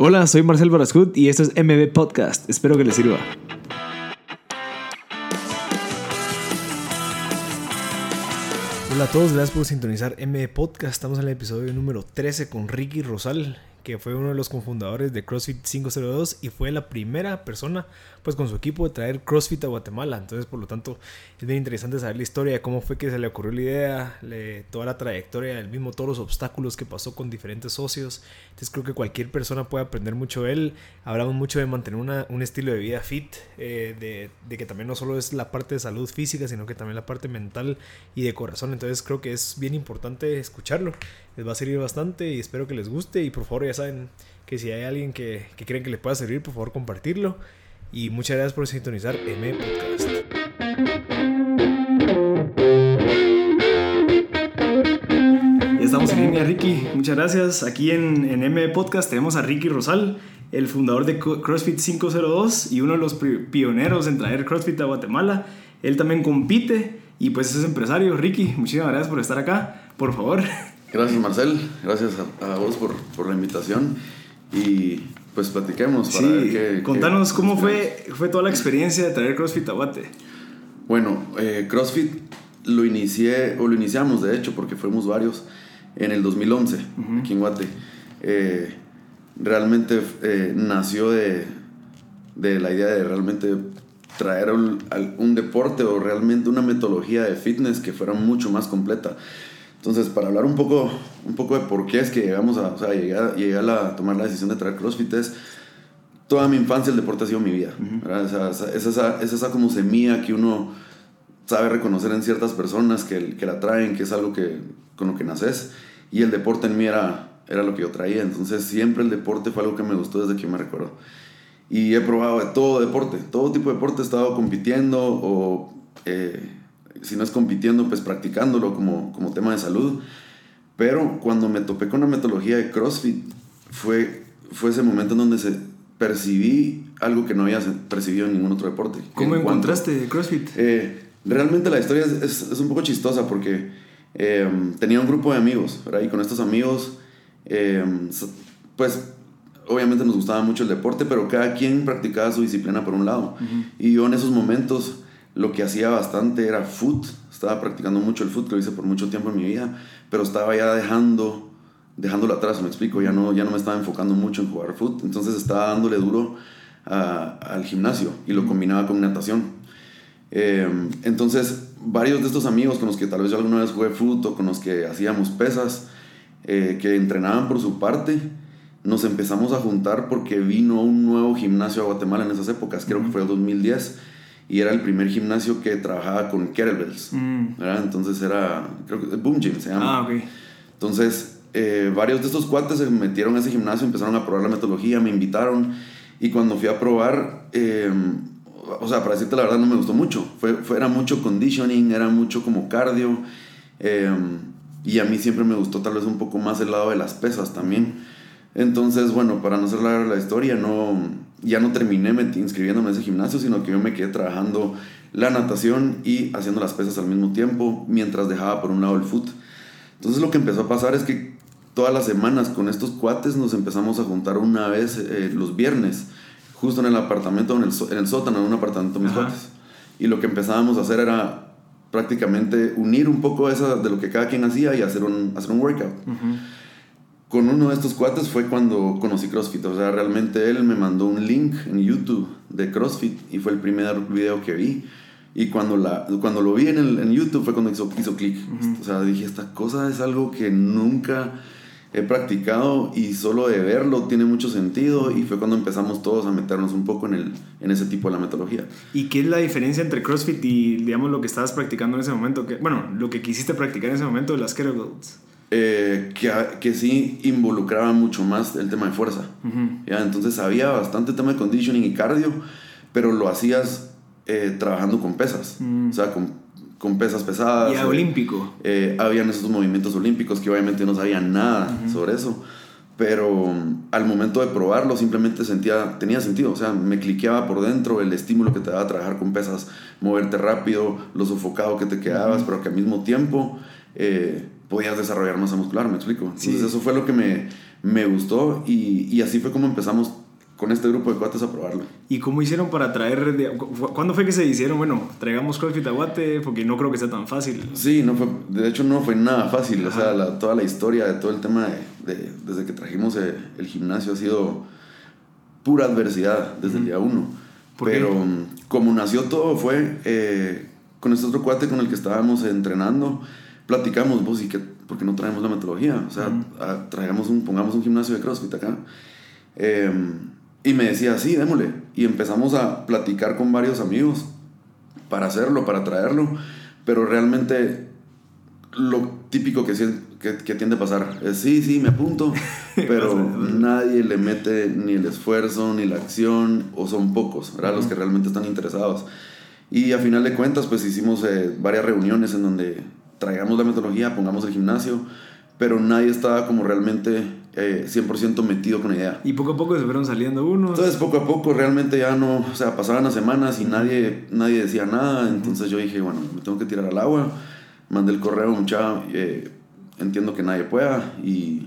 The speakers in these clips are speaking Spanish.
Hola, soy Marcel Barascut y esto es MB Podcast. Espero que les sirva. Hola a todos, gracias por sintonizar MB Podcast. Estamos en el episodio número 13 con Ricky Rosal que fue uno de los cofundadores de CrossFit 502 y fue la primera persona pues con su equipo de traer CrossFit a Guatemala. Entonces, por lo tanto, es bien interesante saber la historia de cómo fue que se le ocurrió la idea, toda la trayectoria del mismo, todos los obstáculos que pasó con diferentes socios. Entonces, creo que cualquier persona puede aprender mucho de él. Hablamos mucho de mantener un estilo de vida fit, eh, de, de que también no solo es la parte de salud física, sino que también la parte mental y de corazón. Entonces, creo que es bien importante escucharlo. Les va a servir bastante y espero que les guste. Y por favor, ya saben que si hay alguien que, que creen que le pueda servir, por favor, compartirlo. Y muchas gracias por sintonizar M Podcast. Ya estamos en línea, Ricky. Muchas gracias. Aquí en, en M Podcast tenemos a Ricky Rosal, el fundador de CrossFit 502 y uno de los pioneros en traer CrossFit a Guatemala. Él también compite y pues es empresario. Ricky, muchísimas gracias por estar acá. Por favor. Gracias Marcel, gracias a, vos por, por, la invitación y pues platiquemos para sí, Contanos cómo fue, fue toda la experiencia de traer CrossFit a Guate. Bueno, eh, CrossFit lo inicié, o lo iniciamos de hecho, porque fuimos varios, en el 2011, aquí en Guate. Eh, realmente eh, nació de, de, la idea de realmente traer un, un, deporte o realmente una metodología de fitness que fuera mucho más completa. Entonces, para hablar un poco, un poco de por qué es que llegamos a, o sea, llegué a, a, tomar la decisión de traer CrossFit es, toda mi infancia el deporte ha sido mi vida. es, esa, es esa como semilla que uno sabe reconocer en ciertas personas que, que la traen, que es algo que, con lo que naces. Y el deporte en mí era, era lo que yo traía. Entonces siempre el deporte fue algo que me gustó desde que me recuerdo. Y he probado de todo deporte, todo tipo de deporte. He estado compitiendo o eh, si no es compitiendo, pues practicándolo como, como tema de salud. Pero cuando me topé con la metodología de CrossFit, fue, fue ese momento en donde se percibí algo que no había percibido en ningún otro deporte. ¿Cómo encontraste CrossFit? Eh, realmente la historia es, es, un poco chistosa porque em, tenía un grupo de amigos, ¿verdad? Y con estos amigos, em, pues obviamente nos gustaba mucho el deporte, pero cada quien practicaba su disciplina por un lado. Y yo en esos momentos lo que hacía bastante era foot. Estaba practicando mucho el foot, lo hice por mucho tiempo en mi vida, pero estaba ya dejando, dejándolo atrás, me explico. Ya no, ya no me estaba enfocando mucho en jugar foot. Entonces estaba dándole duro al gimnasio y lo combinaba con natación. Em, entonces, varios de estos amigos con los que tal vez yo alguna vez jugué foot o con los que hacíamos pesas, eh, que entrenaban por su parte, nos empezamos a juntar porque vino un nuevo gimnasio a Guatemala en esas épocas, creo que fue el 2010 y era el primer gimnasio que trabajaba con kettlebells. Mm. Entonces era, creo que Boom Gym se llama. Ah, ok. Entonces, eh, varios de estos cuates se metieron a ese gimnasio, empezaron a probar la metodología, me invitaron y cuando fui a probar, eh, o sea, para decirte la verdad no me gustó mucho. Fue, fue, era mucho conditioning, era mucho como cardio. Eh, y a mí siempre me gustó tal vez un poco más el lado de las pesas también. Entonces, bueno, para no la, la historia, no, ya no terminé inscribiéndome en ese gimnasio, sino que yo me quedé trabajando la natación y haciendo las pesas al mismo tiempo, mientras dejaba por un lado el foot. Entonces lo que empezó a pasar es que todas las semanas con estos cuates nos empezamos a juntar una vez eh, los viernes, justo en el apartamento, en el, en el sótano, en un apartamento de mis cuates. Y lo que empezábamos a hacer era prácticamente unir un poco esa, de lo que cada quien hacía y hacer un, hacer un workout con uno de estos cuates fue cuando conocí CrossFit. O sea, realmente él me mandó un link en YouTube de CrossFit y fue el primer video que vi. Y cuando, la, cuando lo vi en, el, en YouTube fue cuando hizo, hizo clic. O sea, dije, esta cosa es algo que nunca he practicado y solo de verlo tiene mucho sentido y fue cuando empezamos todos a meternos un poco en, el, en ese tipo de la metodología. ¿Y qué es la diferencia entre CrossFit y, digamos, lo que estabas practicando en ese momento? Que, bueno, lo que quisiste practicar en ese momento de las kettlebells. Eh, que, que, sí involucraba mucho más el tema de fuerza. ¿ya? Entonces había bastante tema de conditioning y cardio, pero lo hacías eh, trabajando con pesas, mm. o sea, con, con, pesas pesadas. Y a olímpico. Eh, habían esos movimientos olímpicos que obviamente no sabía nada sobre eso, pero al momento de probarlo simplemente sentía, tenía sentido, o sea, me cliqueaba por dentro el estímulo que te daba trabajar con pesas, moverte rápido, lo sofocado que te quedabas, pero que al mismo tiempo podías desarrollar masa muscular, me explico. Entonces eso fue lo que me, me gustó y, y así fue como empezamos con este grupo de cuates a probarlo. ¿Y cómo hicieron para traer, de, cuándo fue que se hicieron, bueno, traigamos CrossFit a Guate? Porque no creo que sea tan fácil. Sí, no fue, de hecho no fue nada fácil, o sea, la, toda la historia de todo el tema de, de desde que trajimos el, el, gimnasio ha sido pura adversidad desde el día uno. Pero qué? como nació todo fue eh, con este otro cuate con el que estábamos entrenando, platicamos, vos, ¿y qué, por qué no traemos la metodología? O sea, uh -huh. traigamos un, pongamos un gimnasio de CrossFit acá. Eh, y me decía, sí, démosle. Y empezamos a platicar con varios amigos para hacerlo, para traerlo. Pero realmente lo típico que, que, que tiende a pasar es, sí, sí, me apunto. Pero nadie le mete ni el esfuerzo, ni la acción, o son pocos, ¿verdad? Uh -huh. Los que realmente están interesados. Y a final de cuentas, pues hicimos eh, varias reuniones en donde traigamos la metodología, pongamos el gimnasio, pero nadie estaba como realmente eh, 100% metido con la idea. Y poco a poco se fueron saliendo unos. Entonces poco a poco realmente ya no, o sea, pasaban las semanas y nadie, nadie decía nada, entonces yo dije, bueno, me tengo que tirar al agua, mandé el correo, mucha, eh, entiendo que nadie pueda y...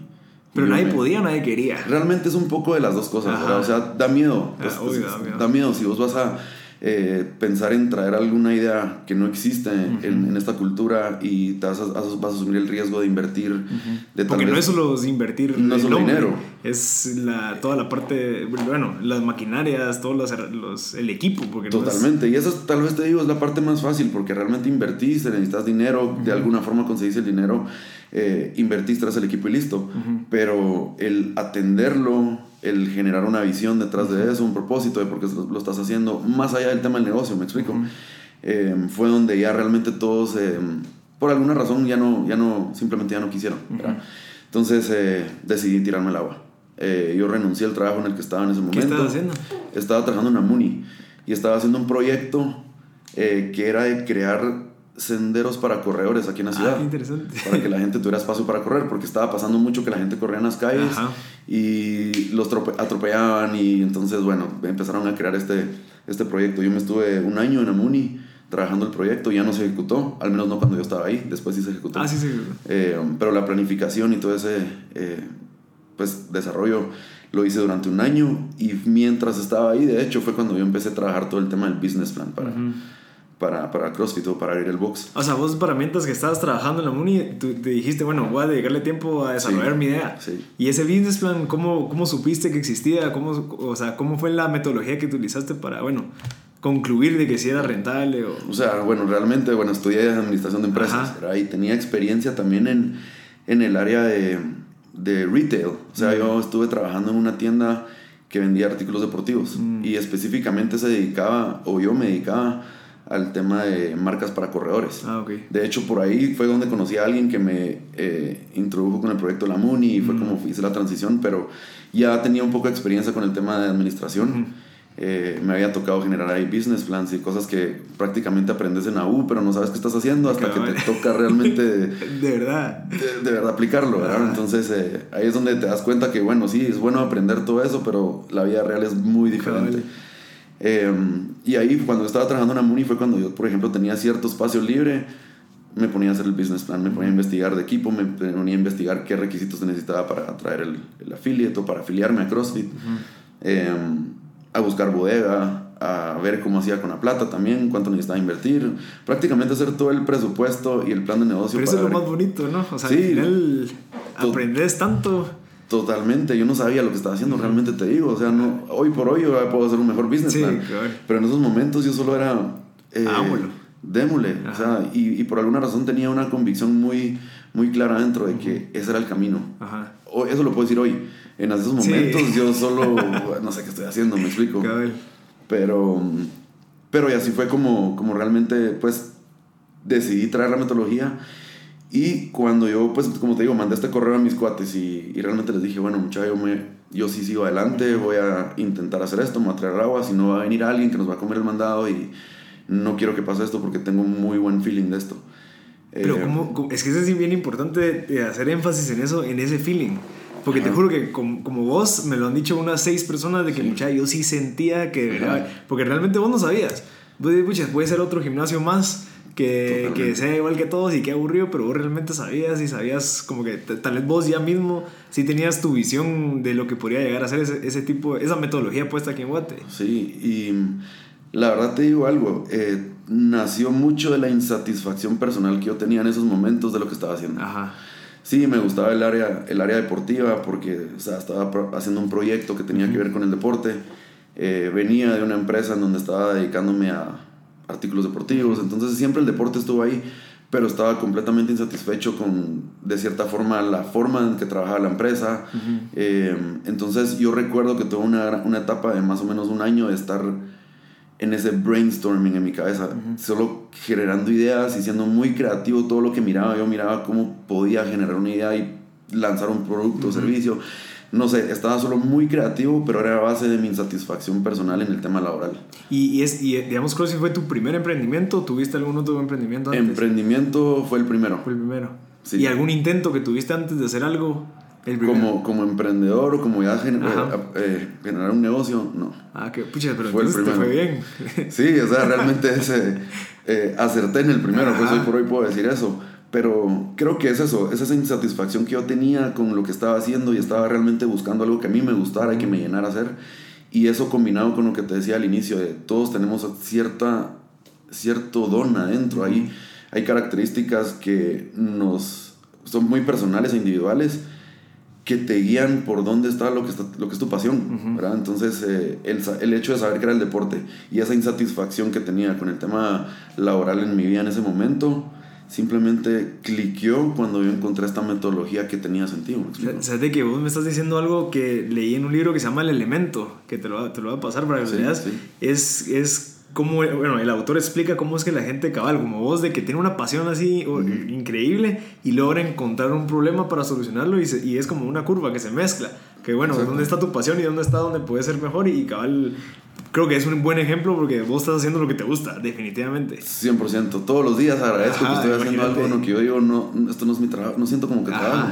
Pero y nadie me, podía, nadie quería. Realmente es un poco de las dos cosas, o sea, da miedo, pues, ah, obvio, da miedo. Da miedo si vos vas a eh, pensar en traer alguna idea que no existe uh -huh. en, en, esta cultura y te vas a, vas a, asumir el riesgo de invertir. Uh -huh. de Porque no es solo invertir no es solo dinero. Es la, toda la parte, bueno, las maquinarias, todos los, los el equipo. Porque Totalmente. No es... Y esa tal vez te digo es la parte más fácil porque realmente invertiste, necesitas dinero, uh -huh. de alguna forma conseguís el dinero, eh, invertís tras el equipo y listo. Pero el atenderlo el generar una visión detrás uh -huh. de eso, un propósito de por qué lo, estás haciendo, más allá del tema del negocio, me explico. Uh -huh. eh, fue donde ya realmente todos, eh, por alguna razón, ya no, ya no, simplemente ya no quisieron. Uh -huh. Entonces eh, decidí tirarme al agua. Eh, yo renuncié al trabajo en el que estaba en ese momento. ¿Qué estaba haciendo? Estaba trabajando en la MUNI y estaba haciendo un proyecto eh, que era de crear senderos para corredores aquí en la ciudad. Ah, qué interesante. Para que la gente tuviera espacio para correr, porque estaba pasando mucho que la gente corría en las calles Ajá. y los atropellaban y entonces, bueno, empezaron a crear este, este proyecto. Yo me estuve un año en Amuni trabajando el proyecto, ya no se ejecutó, al menos no cuando yo estaba ahí, después sí se ejecutó. Ah, sí, sí. Eh, pero la planificación y todo ese eh, pues, desarrollo lo hice durante un año y mientras estaba ahí, de hecho, fue cuando yo empecé a trabajar todo el tema del business plan para... Uh -huh para, para CrossFit o para ir al box. O sea, vos para mientras que estabas trabajando en la MUNI, tú te dijiste, bueno, voy a dedicarle tiempo a desarrollar sí, mi idea. Sí. Y ese business plan, ¿cómo, ¿cómo supiste que existía? ¿Cómo, o sea, ¿cómo fue la metodología que utilizaste para, bueno, concluir de que si era rentable? O, o sea, bueno, realmente, bueno, estudié administración de empresas y tenía experiencia también en, en el área de, de retail. O sea, mm. yo estuve trabajando en una tienda que vendía artículos deportivos mm. y específicamente se dedicaba, o yo me dedicaba al tema de marcas para corredores. Ah, okay. De hecho, por ahí fue donde conocí a alguien que me eh, introdujo con el proyecto La Muni y fue mm. como hice la transición, pero ya tenía un poco de experiencia con el tema de administración. Mm. Eh, me había tocado generar ahí business plans y cosas que prácticamente aprendes en AU, pero no sabes qué estás haciendo hasta que te toca realmente... de verdad. De, de, verdad aplicarlo, ¿verdad? Ah. Entonces eh, ahí es donde te das cuenta que, bueno, sí, es bueno aprender todo eso, pero la vida real es muy diferente. Eh, y ahí cuando estaba trabajando en Amuni fue cuando yo, por ejemplo, tenía cierto espacio libre, me ponía a hacer el business plan, me ponía a investigar de equipo, me ponía a investigar qué requisitos necesitaba para traer el, el affiliate o para afiliarme a CrossFit, uh -huh. eh, a buscar bodega, a ver cómo hacía con la plata también, cuánto necesitaba invertir, prácticamente hacer todo el presupuesto y el plan de negocio. Pero eso es lo más bonito, ¿no? O sea, sí, al final aprendes tanto. Totalmente, yo no sabía lo que estaba haciendo, realmente te digo, o sea, no, hoy por hoy yo puedo hacer un mejor business sí, plan, claro. pero en esos momentos yo solo era... Eh, démosle, o sea, y, y, por alguna razón tenía una convicción muy, muy clara dentro de que ese era el camino. Ajá. O, eso lo puedo decir hoy. En esos momentos sí. yo solo, no sé qué estoy haciendo, me explico. Cabal. Pero, pero y así fue como, como realmente, pues, decidí traer la metodología y cuando yo, pues, como te digo, mandé este correo a mis cuates y, y realmente les dije, bueno, muchachos, yo, me, yo sí sigo adelante, voy a intentar hacer esto, me voy a traer agua, si no va a venir alguien que nos va a comer el mandado y no quiero que pase esto porque tengo un muy buen feeling de esto. Pero eh, ¿cómo, es que es bien importante hacer énfasis en eso, en ese feeling. Porque Ajá. te juro que como, como, vos me lo han dicho unas seis personas de que, sí. mucha, yo sí sentía que... Porque realmente vos no sabías. Vos pucha, puede ser otro gimnasio más que, que, sea igual que todos y que aburrido, pero vos realmente sabías y sabías como que tal vez vos ya mismo sí tenías tu visión de lo que podría llegar a ser ese, ese tipo, esa metodología puesta aquí en Guate. Sí, y la verdad te digo algo, eh, nació mucho de la insatisfacción personal que yo tenía en esos momentos de lo que estaba haciendo. Ajá. Sí, me gustaba el área, el área deportiva porque o sea, estaba haciendo un proyecto que tenía que ver con el deporte. Eh, venía de una empresa en donde estaba dedicándome a artículos deportivos, entonces siempre el deporte estuvo ahí, pero estaba completamente insatisfecho con, de cierta forma, la forma en que trabajaba la empresa. Eh, entonces yo recuerdo que tuve una, una etapa de más o menos un año de estar en ese brainstorming en mi cabeza, solo generando ideas y siendo muy creativo todo lo que miraba. Yo miraba cómo podía generar una idea y lanzar un producto o servicio. No sé, estaba solo muy creativo, pero era a base de mi insatisfacción personal en el tema laboral. ¿Y, es, y digamos, si fue tu primer emprendimiento? ¿Tuviste algún otro emprendimiento antes? Emprendimiento fue el primero. Fue el primero. Sí. ¿Y algún intento que tuviste antes de hacer algo? como, como emprendedor o como ya eh, eh, generar un negocio, no. Ah, que pucha, pero fue entonces te fue bien. sí, o sea, realmente ese, eh, acerté en el primero, pues hoy por hoy puedo decir eso. Pero creo que es eso, es esa insatisfacción que yo tenía con lo que estaba haciendo y estaba realmente buscando algo que a mí me gustara y que me llenara hacer. Y eso combinado con lo que te decía al inicio, de todos tenemos cierta, cierto don adentro. Ahí hay características que nos son muy personales e individuales que te guían por dónde está lo que, está, lo que es tu pasión, ¿verdad? Entonces, eh, el, el, hecho de saber que era el deporte y esa insatisfacción que tenía con el tema laboral en mi vida en ese momento, simplemente cliqueó cuando yo encontré esta metodología que tenía sentido. ¿Sabes que vos me estás diciendo algo que leí en un libro que se llama El Elemento, que te lo, te lo voy a pasar para que lo veas? Es, es cómo, bueno, el autor explica cómo es que la gente cabal, como vos, de que tiene una pasión así increíble y logra encontrar un problema para solucionarlo y, y, es como una curva que se mezcla. Que bueno, ¿dónde está tu pasión y dónde está donde puede ser mejor? Y, cabal, creo que es un buen ejemplo porque vos estás haciendo lo que te gusta, definitivamente. 100%. Todos los días agradezco que estoy haciendo algo en lo que yo digo, no, esto no es mi trabajo, no siento como que trabajo.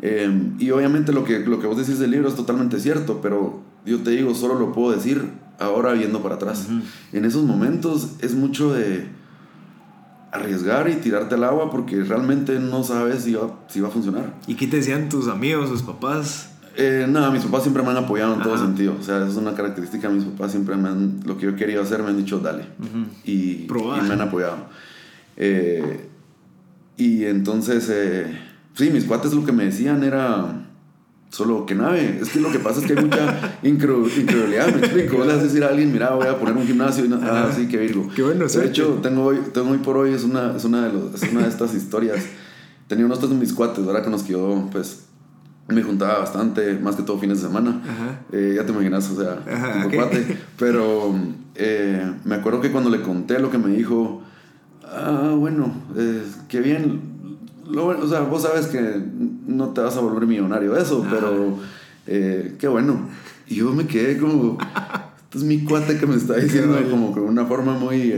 Em, y obviamente lo que, lo que vos decís del libro es totalmente cierto, pero yo te digo, solo lo puedo decir ahora viendo para atrás. En esos momentos es mucho de arriesgar y tirarte al agua porque realmente no sabes si va, si va a funcionar. ¿Y qué te decían tus amigos, tus papás? Eh, nada, mis papás siempre me han apoyado en todo sentido. O sea, es una característica. Mis papás siempre me han, lo que yo quería hacer, me han dicho, dale. y, y, me han apoyado. Eh, y entonces, eh, sí, mis cuates lo que me decían era Solo que nave. Es que lo que pasa es que hay mucha incredulidad. Me explico. Le vas a decir a alguien, mira, voy a poner un gimnasio. Y ah, sí, qué virgo. Qué bueno, De hecho, tengo hoy, tengo hoy por hoy, es una, es una, de, los, es una de estas historias. Tenía unos de mis cuates, ahora que nos quedó, pues, me juntaba bastante, más que todo fines de semana. Eh, ya te imaginas, o sea, Ajá, cuate. Pero eh, me acuerdo que cuando le conté lo que me dijo, ah, bueno, eh, qué bien o sea, vos sabes que no te vas a volver millonario de eso, pero eh, qué bueno. Y yo me quedé como, este es mi cuate que me está diciendo como con una forma muy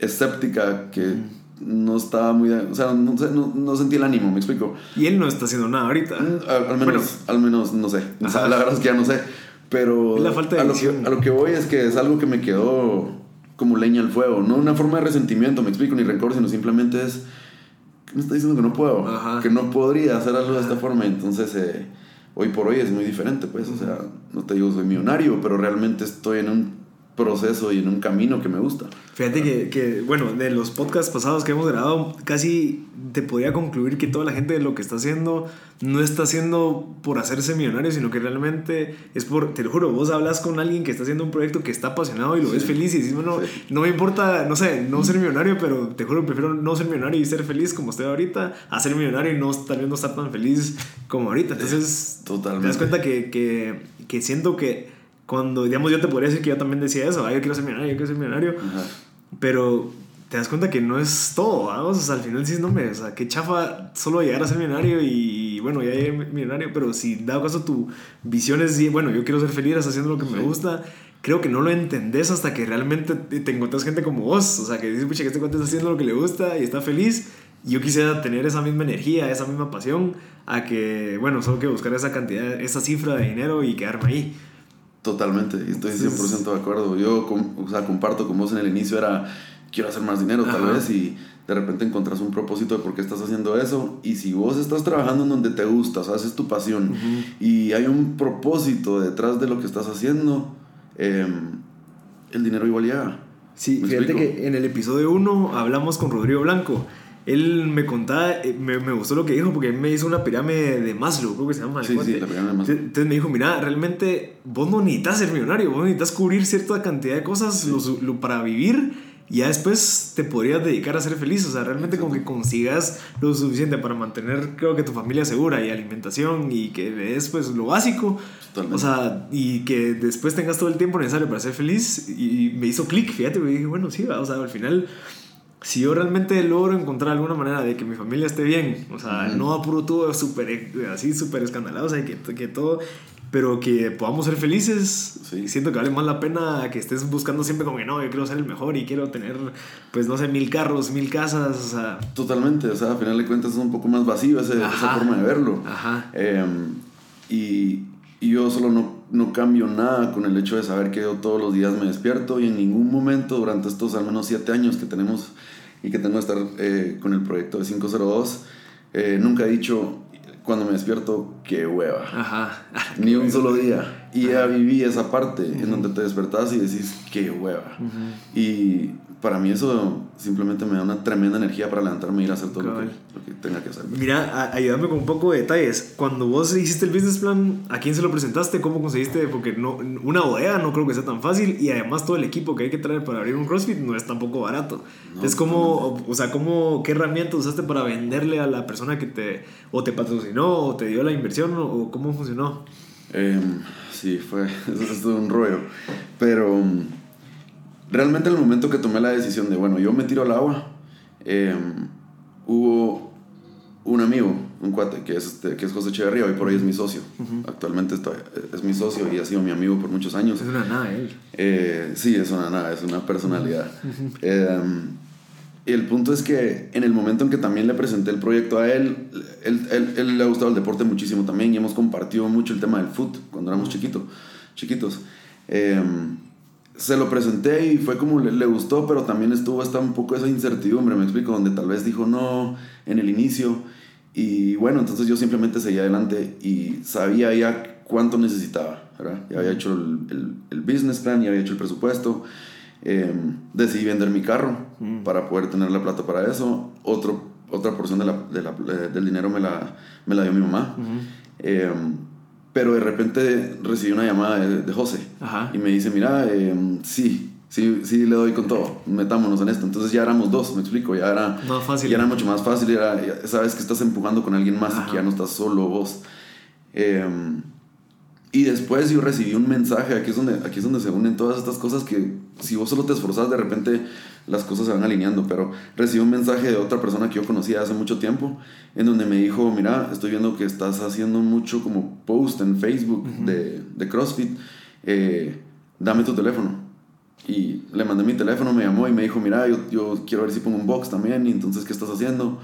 escéptica que no estaba muy, o sea, no, no, sentí el ánimo, me explico. Y él no está haciendo nada ahorita. Mm, al, menos, al menos, no sé. O sea, la verdad es que ya no sé. Pero la falta de a, lo que, a lo que voy es que es algo que me quedó como leña al fuego, no una forma de resentimiento, me explico, ni rencor, sino simplemente es me está diciendo que no puedo, que no podría hacer algo de esta forma. Entonces, eh, hoy por hoy es muy diferente, pues, o sea, no te digo soy millonario, pero realmente estoy en un proceso y en un camino que me gusta. Fíjate que, que, bueno, de los podcasts pasados que hemos grabado, casi te podría concluir que toda la gente de lo que está haciendo no está haciendo por hacerse millonario, sino que realmente es por, te lo juro, vos hablas con alguien que está haciendo un proyecto que está apasionado y lo ves feliz y dices, bueno, no me importa, no sé, no ser millonario, pero te juro, prefiero no ser millonario y ser feliz como estoy ahorita, a ser millonario y no, tal vez no estar tan feliz como ahorita. Entonces, Totalmente. te das cuenta que, que, que siento que cuando, digamos, yo te podría decir que yo también decía eso, yo quiero ser millonario, yo quiero ser millonario, pero te das cuenta que no es todo, vamos, o sea, al final sí, no me, o sea, qué chafa solo llegar a ser millonario y, bueno, ya llegué millonario, pero si dado caso tu visión es, bueno, yo quiero ser feliz haciendo lo que me gusta, creo que no lo entendés hasta que realmente te encuentras gente como vos, o sea, que dices, pucha, que este cuate está haciendo lo que le gusta y está feliz, y yo quisiera tener esa misma energía, esa misma pasión, a que, bueno, solo que buscar esa cantidad, esa cifra de dinero y quedarme ahí. Totalmente, estoy 100% de acuerdo. Yo o sea, comparto con vos en el inicio, era quiero hacer más dinero tal vez y de repente encontrás un propósito de por qué estás haciendo eso y si vos estás trabajando en donde te gusta, o sea, es tu pasión y hay un propósito detrás de lo que estás haciendo, em, el dinero igual llega. Sí, fíjate que en el episodio 1 hablamos con Rodrigo Blanco. Él me contaba, eh, me, me, gustó lo que dijo porque él me hizo una pirámide de Maslow, creo que se llama. Sí, sí, la pirámide de Maslow. Entonces me dijo, mira, realmente vos no necesitas ser millonario, vos necesitas cubrir cierta cantidad de cosas lo, para vivir y ya después te podrías dedicar a ser feliz. O sea, realmente como que consigas lo suficiente para mantener, creo que tu familia segura y alimentación y que des pues lo básico. Totalmente. O sea, y que después tengas todo el tiempo necesario para ser feliz. Y me hizo clic, fíjate, me dije, bueno, sí, o sea, al final si yo realmente logro encontrar alguna manera de que mi familia esté bien, o sea, no apuro todo súper, así súper escandalado, o sea, que, que todo, pero que podamos ser felices, sí. siento que vale más la pena que estés buscando siempre como que no, yo quiero ser el mejor y quiero tener, pues no sé, mil carros, mil casas, o sea. Totalmente, o sea, a final de cuentas es un poco más vacío esa forma de verlo. Ajá. Em, y, y yo solo no, no, cambio nada con el hecho de saber que yo todos los días me despierto y en ningún momento durante estos al menos siete años que tenemos y que tengo que estar eh, con el proyecto de 502, eh, nunca he dicho cuando me despierto, qué hueva. Ajá. Ni un solo día. Y ya viví esa parte en donde te despertás y decís, qué hueva. Y para mí eso simplemente me da una tremenda energía para levantarme y ir a hacer todo lo que, tenga que hacer. Mira, ayúdame con un poco de detalles. Cuando vos hiciste el business plan, ¿a quién se lo presentaste? ¿Cómo conseguiste? Porque no, una bodega no creo que sea tan fácil y además todo el equipo que hay que traer para abrir un CrossFit no es tampoco barato. es como, o sea, ¿cómo, ¿qué herramientas usaste para venderle a la persona que te o te patrocinó o te dio la inversión o cómo funcionó? Em, sí, fue, eso es todo un rollo. Pero realmente en el momento que tomé la decisión de, bueno, yo me tiro al agua, em, hubo un amigo, un cuate, que es, este, que es José Echeverría, hoy por hoy es mi socio. Actualmente es mi socio y ha sido mi amigo por muchos años. Es una nada él. Eh, sí, es una nada, es una personalidad. Em, y el punto es que en el momento en que también le presenté el proyecto a él, él, él, le ha gustado el deporte muchísimo también y hemos compartido mucho el tema del foot cuando éramos chiquitos chiquitos. Eh, se lo presenté y fue como le, gustó, pero también estuvo hasta un poco esa incertidumbre, me explico, donde tal vez dijo no en el inicio. Y bueno, entonces yo simplemente seguí adelante y sabía ya cuánto necesitaba, ¿verdad? Ya había hecho el, el, business plan, ya había hecho el presupuesto. Em, decidí vender mi carro mm. para poder tener la plata para eso. Otro, otra porción de la, de la, del dinero me la, me la dio mi mamá. Pero de repente recibí una llamada de, José y me dice, mira, em, sí, sí, sí le doy con todo, metámonos en esto. Entonces ya éramos dos, me explico, ya era, fácil. Ya era mucho más fácil, era, sabes que estás empujando con alguien más y que ya no estás solo vos. Em, y después yo recibí un mensaje, aquí es, donde, aquí es donde se unen todas estas cosas que si vos solo te esforzás, de repente las cosas se van alineando, pero recibí un mensaje de otra persona que yo conocía hace mucho tiempo, en donde me dijo, mira, estoy viendo que estás haciendo mucho como post en Facebook de, de, CrossFit, eh, dame tu teléfono. Y le mandé mi teléfono, me llamó y me dijo, mira, yo, yo quiero ver si pongo un box también, y entonces, ¿qué estás haciendo?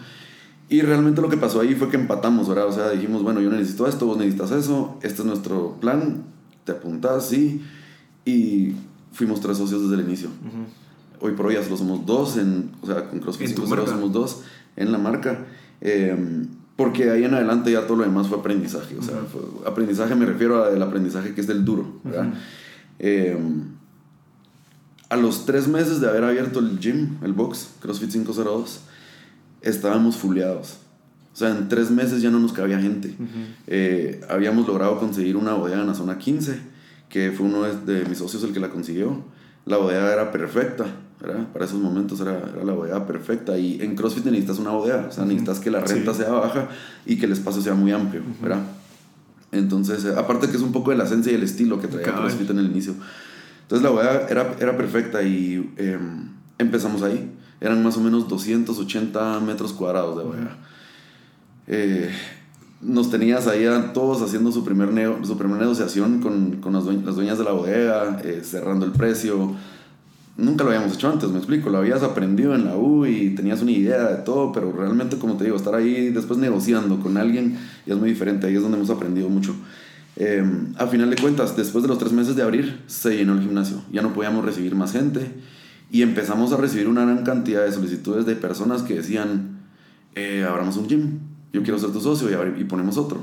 Y realmente lo que pasó ahí fue que empatamos, ¿verdad? O sea, dijimos, bueno, yo necesito esto, vos necesitas eso, este es nuestro plan, te apuntás, sí, y fuimos tres socios desde el inicio. Hoy por hoy ya solo somos dos, en, o sea, con CrossFit solo somos dos en la marca. Em, porque ahí en adelante ya todo lo demás fue aprendizaje. O sea, aprendizaje me refiero al aprendizaje que es del duro, ¿verdad? Em, a los tres meses de haber abierto el gym, el box, CrossFit 502, estábamos fuleados. O sea, en tres meses ya no nos cabía gente. Eh, habíamos logrado conseguir una bodega en la zona 15 que fue uno de, mis socios el que la consiguió. La bodega era perfecta, Para esos momentos era, la bodega perfecta. Y en CrossFit necesitas una bodega, o sea, necesitas que la renta sea baja y que el espacio sea muy amplio, ¿verdad? Entonces, eh, aparte que es un poco de la esencia y el estilo que traía CrossFit en el inicio. Entonces la bodega era, era perfecta y em, empezamos ahí. Eran más o menos 280 metros cuadrados de bodega. Eh, nos tenías ahí a todos haciendo su primer, su primera negociación con, con las, dueñas, de la bodega, eh, cerrando el precio. Nunca lo habíamos hecho antes, me explico. Lo habías aprendido en la U y tenías una idea de todo, pero realmente, como te digo, estar ahí después negociando con alguien es muy diferente. Ahí es donde hemos aprendido mucho. Eh, a final de cuentas, después de los tres meses de abrir, se llenó el gimnasio. Ya no podíamos recibir más gente Y empezamos a recibir una gran cantidad de solicitudes de personas que decían, eh, abramos un gym, yo quiero ser tu socio y ponemos otro.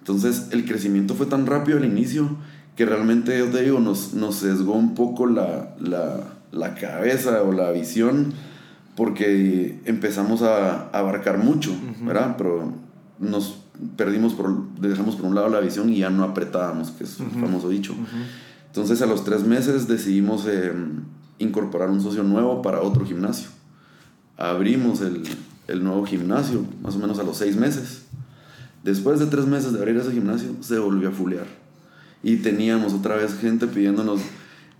Entonces el crecimiento fue tan rápido al inicio que realmente, yo te digo, nos, nos sesgó un poco la, la, la cabeza o la visión porque empezamos a, abarcar mucho, ¿verdad? Pero nos perdimos, por, dejamos por un lado la visión y ya no apretábamos, que es un famoso dicho. Entonces a los tres meses decidimos eh, incorporar un socio nuevo para otro gimnasio. Abrimos el, el nuevo gimnasio, más o menos a los seis meses. Después de tres meses de abrir ese gimnasio, se volvió a fulear. Y teníamos otra vez gente pidiéndonos,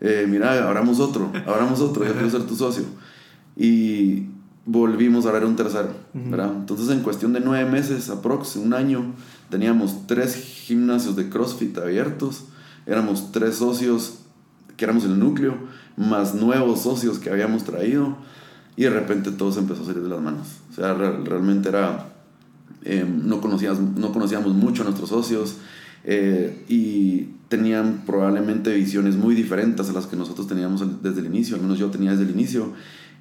eh, mira, abramos otro, abramos otro, yo quiero ser tu socio y volvimos a ver un tercero, ¿verdad? Entonces en cuestión de nueve meses, aprox, un año, teníamos tres gimnasios de CrossFit abiertos, éramos tres socios que éramos el núcleo, más nuevos socios que habíamos traído y de repente todo se empezó a salir de las manos. O sea, realmente era, eh, no, conocíamos, no conocíamos mucho a nuestros socios eh, y tenían probablemente visiones muy diferentes a las que nosotros teníamos desde el inicio, al menos yo tenía desde el inicio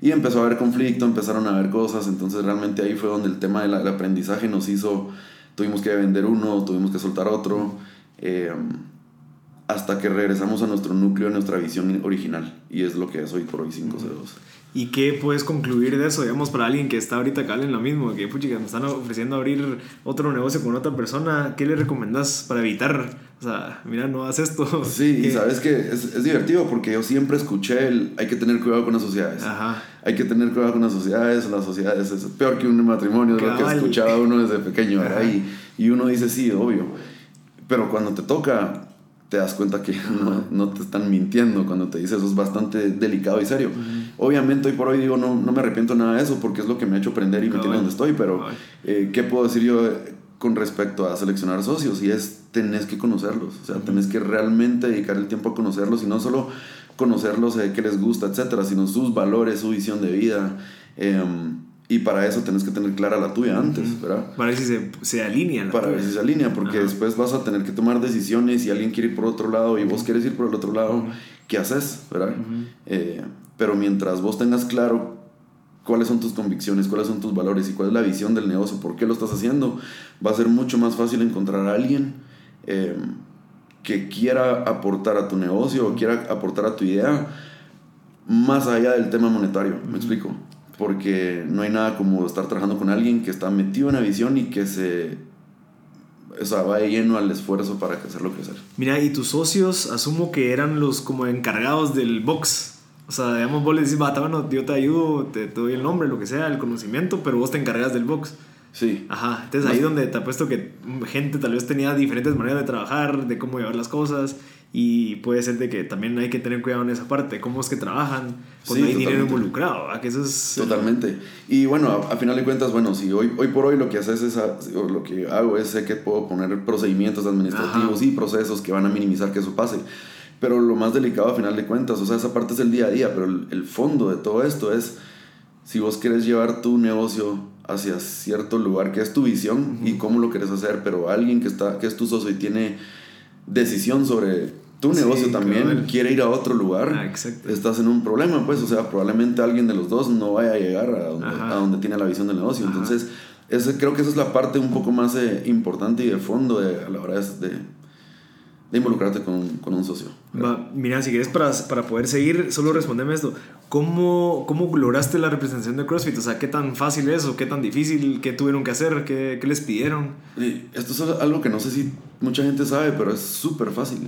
y empezó a haber conflicto, empezaron a haber cosas, entonces realmente ahí fue donde el tema del aprendizaje nos hizo, tuvimos que vender uno, tuvimos que soltar otro, eh, hasta que regresamos a nuestro núcleo, a nuestra visión original, y es lo que es hoy por hoy 502. ¿Y qué puedes concluir de eso, digamos, para alguien que está ahorita acá en lo mismo? Que, puchica, me están ofreciendo abrir otro negocio con otra persona. ¿Qué le recomendás para evitar? O sea, mira, no hagas esto. Sí, y sabes que es, es, divertido porque yo siempre escuché el hay que tener cuidado con las sociedades. Ajá. Hay que tener cuidado con las sociedades. Las sociedades es peor que un matrimonio, es lo que escuchaba uno desde pequeño. Y, y uno dice, sí, obvio. Pero cuando te toca, te das cuenta que no, no, te están mintiendo cuando te dice eso es bastante delicado y serio. Obviamente hoy por hoy digo, no, no me arrepiento nada de eso porque es lo que me ha hecho aprender y me tiene donde estoy, pero eh, ¿qué puedo decir yo con respecto a seleccionar socios? Y es, tenés que conocerlos, o sea, tenés que realmente dedicar el tiempo a conocerlos y no solo conocerlos, eh, qué les gusta, etcétera, sino sus valores, su visión de vida. Eh, y para eso tenés que tener clara la tuya antes, ¿verdad? Para ver si se, se alinea. para ver si se alinea, porque después vas a tener que tomar decisiones y alguien quiere ir por otro lado y vos quieres ir por el otro lado, ¿qué haces, verdad? Eh, pero mientras vos tengas claro cuáles son tus convicciones, cuáles son tus valores y cuál es la visión del negocio, por qué lo estás haciendo, va a ser mucho más fácil encontrar a alguien eh, que quiera aportar a tu negocio o quiera aportar a tu idea más allá del tema monetario, ¿me explico? porque no hay nada como estar trabajando con alguien que está metido en la visión y que se o sea, va lleno al esfuerzo para hacerlo crecer. Mira, y tus socios asumo que eran los como encargados del box. O sea, digamos, vos le decís, va, bueno, yo te ayudo, te, doy el nombre, lo que sea, el conocimiento, pero vos te encargas del box. Sí. Ajá, entonces ahí donde te apuesto que gente tal vez tenía diferentes maneras de trabajar, de cómo llevar las cosas, y puede ser de que también hay que tener cuidado en esa parte, cómo es que trabajan, cuando hay dinero involucrado, que eso es... Totalmente. Y bueno, a, final de cuentas, bueno, si hoy, hoy por hoy lo que haces es, o lo que hago es sé que puedo poner procedimientos administrativos y procesos que van a minimizar que eso pase. Pero lo más delicado a final de cuentas, o sea, esa parte es el día a día, pero el, fondo de todo esto es, si vos quieres llevar tu negocio hacia cierto lugar, que es tu visión y cómo lo quieres hacer, pero alguien que, está, que es tu socio y tiene decisión sobre tu negocio también quiere ir a otro lugar, ah, estás en un problema, pues, o sea, probablemente alguien de los dos no vaya a llegar a donde, tiene la visión del negocio. Entonces, ese, creo que esa es la parte un poco más eh, importante y de fondo de, a la hora de, de involucrarte con, con, un socio. mira, si quieres para, para poder seguir, solo respondeme esto. ¿Cómo, ¿Cómo lograste la representación de CrossFit? O sea, ¿qué tan fácil es o qué tan difícil? ¿Qué tuvieron que hacer? ¿Qué, qué les pidieron? esto es algo que no sé si mucha gente sabe, pero es súper fácil.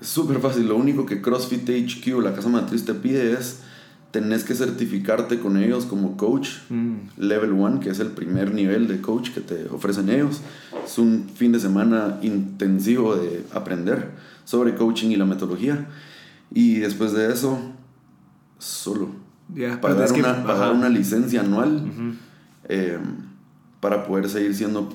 Es súper fácil. Lo único que CrossFit HQ, la casa matriz, te pide es tenés que certificarte con ellos como coach mm. level 1, que es el primer nivel de coach que te ofrecen ellos. Es un fin de semana intensivo de aprender sobre coaching y la metodología. Y después de eso, solo. pagar, una, una, licencia anual eh, para poder seguir siendo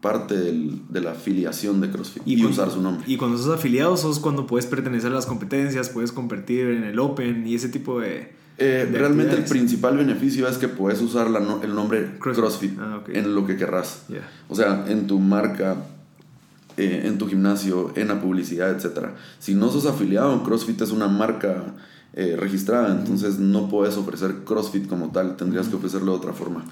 parte del, de la afiliación de CrossFit y, usar su nombre. Y cuando sos afiliado, sos cuando puedes pertenecer a las competencias, puedes competir en el Open y ese tipo de. Eh, realmente el principal beneficio es que puedes usar la el nombre CrossFit, ah, en lo que querrás. O sea, en tu marca, eh, en tu gimnasio, en la publicidad, etc. Si no sos afiliado, CrossFit es una marca eh, registrada, entonces no puedes ofrecer CrossFit como tal, tendrías que ofrecerlo de otra forma.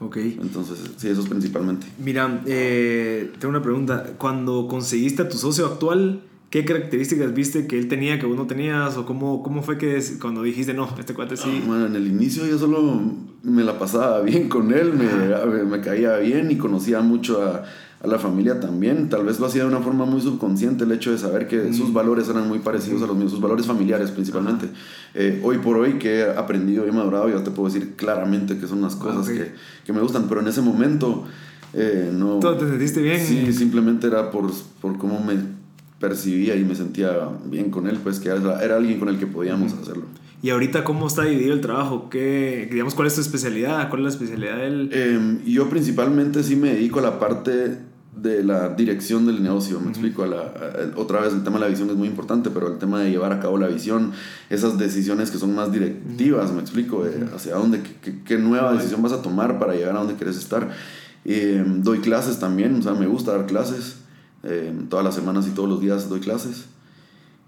Ok. Entonces, sí, eso es principalmente. Mira, eh, tengo una pregunta. Cuando conseguiste a tu socio actual, ¿qué características viste que él tenía que vos no tenías? ¿O cómo, cómo fue que cuando dijiste, no, este cuate sí? Ah, bueno, en el inicio yo solo me la pasaba bien con él, me, me caía bien y conocía mucho a a la familia también. Tal vez lo hacía de una forma muy subconsciente el hecho de saber que sus mm. valores eran muy parecidos a los míos, sus valores familiares principalmente. Eh, hoy por hoy que he aprendido y he madurado, ya te puedo decir claramente que son las cosas que, que, me gustan, pero en ese momento eh, no... ¿Todo te sentiste bien? Sí, simplemente era por, por cómo me percibía y me sentía bien con él, pues que era, era alguien con el que podíamos hacerlo. ¿Y ahorita cómo está dividido el trabajo? ¿Qué, digamos, ¿Cuál es tu especialidad? ¿Cuál es la especialidad de él? Em, yo principalmente sí me dedico a la parte de la dirección del negocio, me explico, a la, otra vez el tema de la visión es muy importante, pero el tema de llevar a cabo la visión, esas decisiones que son más directivas, me explico, eh, hacia dónde, qué, nueva decisión vas a tomar para llegar a donde quieres estar. Eh, doy clases también, o sea, me gusta dar clases, eh, todas las semanas y todos los días doy clases.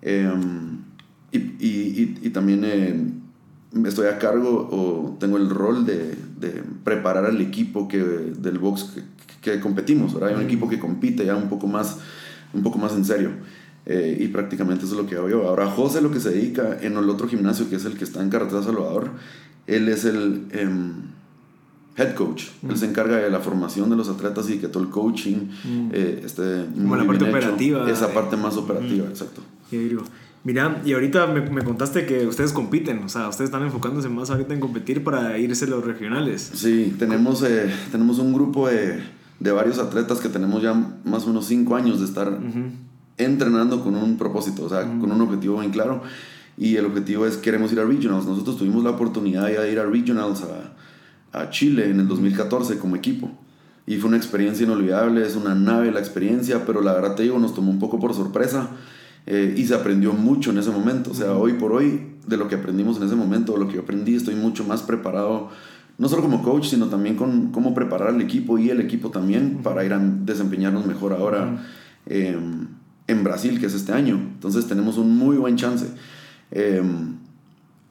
Y, y, y, también estoy a cargo o tengo el rol de, de preparar al equipo que, del box que, que competimos, ¿verdad? Hay un equipo que compite ya un poco más, un poco más en serio. Eh, y prácticamente eso es lo que hago yo. Ahora, José lo que se dedica en el otro gimnasio, que es el que está en Carretera Salvador, él es el em, head coach. Él se encarga de la formación de los atletas y que todo el coaching eh, esté Como la parte operativa. Esa parte más operativa, exacto. Mira, y ahorita me, me, contaste que ustedes compiten, o sea, ustedes están enfocándose más ahorita en competir para irse a los regionales. Sí, tenemos, eh, tenemos un grupo de de varios atletas que tenemos ya más o menos cinco años de estar entrenando con un propósito, o sea, con un objetivo bien claro. Y el objetivo es queremos ir a Regionals. Nosotros tuvimos la oportunidad de ir a Regionals a, a Chile en el 2014 como equipo. Y fue una experiencia inolvidable, es una nave la experiencia, pero la verdad te digo, nos tomó un poco por sorpresa eh, y se aprendió mucho en ese momento. O sea, hoy por hoy, de lo que aprendimos en ese momento, lo que yo aprendí, estoy mucho más preparado no solo como coach, sino también con cómo preparar al equipo y el equipo también para ir a desempeñarnos mejor ahora em, en Brasil, que es este año. Entonces tenemos un muy buen chance. Em,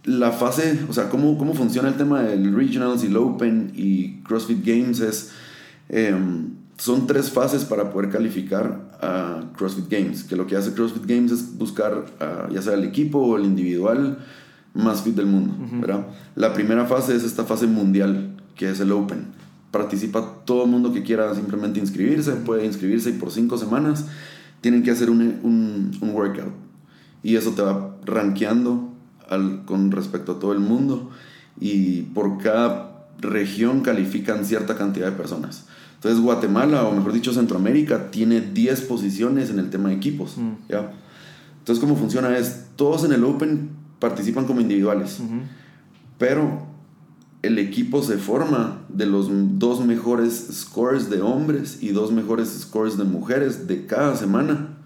la fase, o sea, cómo, cómo funciona el tema del Regionals y el Open y CrossFit Games es, em, son tres fases para poder calificar a CrossFit Games, que lo que hace CrossFit Games es buscar ya sea el equipo o el individual más fit del mundo, ¿verdad? La primera fase es esta fase mundial, que es el Open. Participa todo el mundo que quiera simplemente inscribirse, puede inscribirse y por cinco semanas tienen que hacer un, un, un workout. Y eso te va rankeando al, con respecto a todo el mundo y por cada región califican cierta cantidad de personas. Entonces Guatemala, o mejor dicho Centroamérica, tiene 10 posiciones en el tema de equipos. Mm. ¿ya? Entonces, ¿cómo funciona? Es todos en el Open participan como individuales. Pero el equipo se forma de los dos mejores scores de hombres y dos mejores scores de mujeres de cada semana.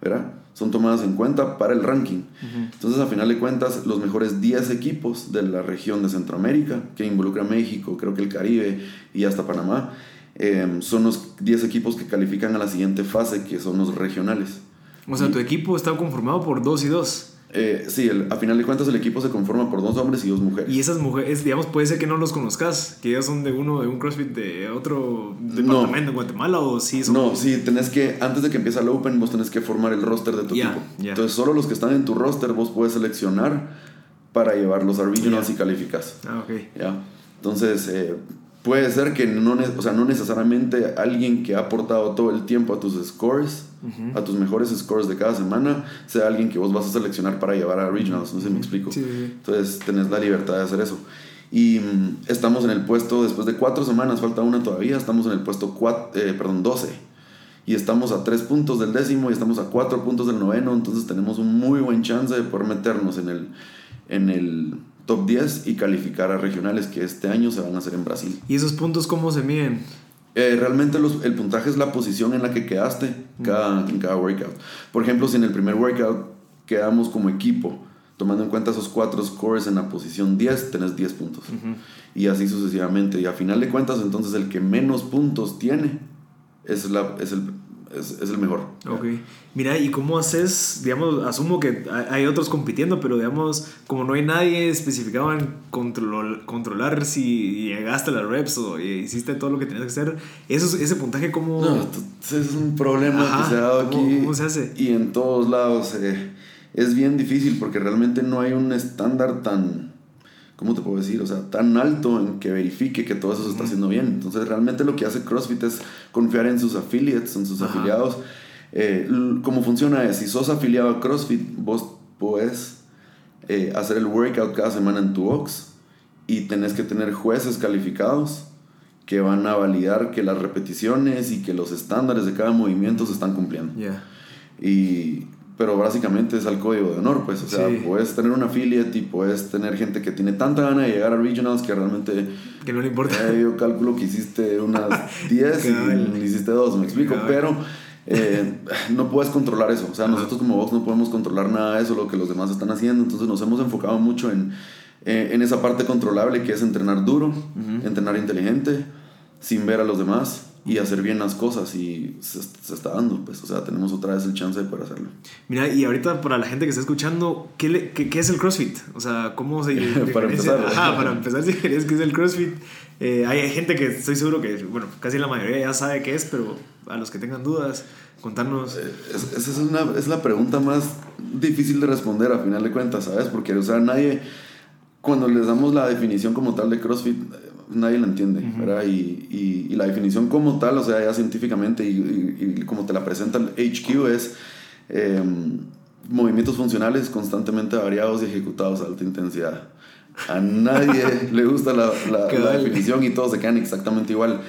¿Verdad? Son tomadas en cuenta para el ranking. Entonces, a final de cuentas, los mejores 10 equipos de la región de Centroamérica, que involucra México, creo que el Caribe y hasta Panamá, eh, son los 10 equipos que califican a la siguiente fase, que son los regionales. O sea, tu equipo está conformado por dos y dos. Eh, sí, a final de cuentas el equipo se conforma por dos hombres y dos mujeres. Y esas mujeres, digamos, puede ser que no los conozcas, que ellos son de uno, de un CrossFit de otro departamento en Guatemala o sí son... No, sí, tenés que, antes de que empiece el Open, vos tenés que formar el roster de tu equipo. Entonces, solo los que están en tu roster vos puedes seleccionar para llevarlos a regionals y calificas. Ah, ok. ¿Ya? Entonces, eh, puede ser que no, o sea, no necesariamente alguien que ha aportado todo el tiempo a tus scores, a tus mejores scores de cada semana, sea alguien que vos vas a seleccionar para llevar a regionals, no sé si me explico. Entonces tenés la libertad de hacer eso. Y mm, estamos en el puesto, después de cuatro semanas, falta una todavía, estamos en el puesto eh, perdón, 12. Y estamos a tres puntos del décimo y estamos a cuatro puntos del noveno, entonces tenemos un muy buen chance de poder meternos en el, en el top 10 y calificar a regionales que este año se van a hacer en Brasil. ¿Y esos puntos cómo se miden? Eh, realmente el puntaje es la posición en la que quedaste cada, en cada workout. Por ejemplo, si en el primer workout quedamos como equipo, tomando en cuenta esos cuatro scores en la posición 10, tenés 10 puntos. Y así sucesivamente. Y a final de cuentas, entonces el que menos puntos tiene es, la, es el, es, es el mejor. Ok. Mira, ¿y cómo haces, digamos, asumo que hay otros compitiendo, pero digamos, como no hay nadie especificado en control, controlar si llegaste a las reps o hiciste todo lo que tenías que hacer, eso, ese puntaje, ¿cómo...? No, es un problema que se ha dado aquí. ¿Cómo se hace? Y en todos lados. Eh, es bien difícil porque realmente no hay un estándar tan ¿cómo te puedo decir? O sea, tan alto en que verifique que todo eso se está haciendo bien. Entonces, realmente lo que hace CrossFit es confiar en sus affiliates, en sus afiliados. Eh, ¿Cómo funciona es, si sos afiliado a CrossFit, vos puedes eh, hacer el workout cada semana en tu box y tenés que tener jueces calificados que van a validar que las repeticiones y que los estándares de cada movimiento se están cumpliendo. Y pero básicamente es al código de honor, pues, o sea, puedes tener un affiliate y puedes tener gente que tiene tanta gana de llegar a regionals que realmente... Que no le importa. Eh, yo calculo que hiciste unas 10 y hiciste dos, me explico, pero eh, no puedes controlar eso, o sea, nosotros como Vox no podemos controlar nada de eso, lo que los demás están haciendo, entonces nos hemos enfocado mucho en, eh, en esa parte controlable que es entrenar duro, entrenar inteligente, sin ver a los demás y hacer bien las cosas y se, está dando, pues, o sea, tenemos otra vez el chance de poder hacerlo. Mira, y ahorita para la gente que está escuchando, ¿qué, qué, es el CrossFit? O sea, ¿cómo se... para empezar. Ajá, para empezar, si querías que es el CrossFit. Eh, hay gente que estoy seguro que, bueno, casi la mayoría ya sabe qué es, pero a los que tengan dudas, contarnos. Eh, esa es, una, es la pregunta más difícil de responder a final de cuentas, ¿sabes? Porque, o sea, nadie, cuando les damos la definición como tal de CrossFit, nadie la entiende, ¿verdad? Y, y, y, la definición como tal, o sea, ya científicamente y, y como te la presenta el HQ es em, movimientos funcionales constantemente variados y ejecutados a alta intensidad. A nadie le gusta la, la, definición y todos se quedan exactamente igual.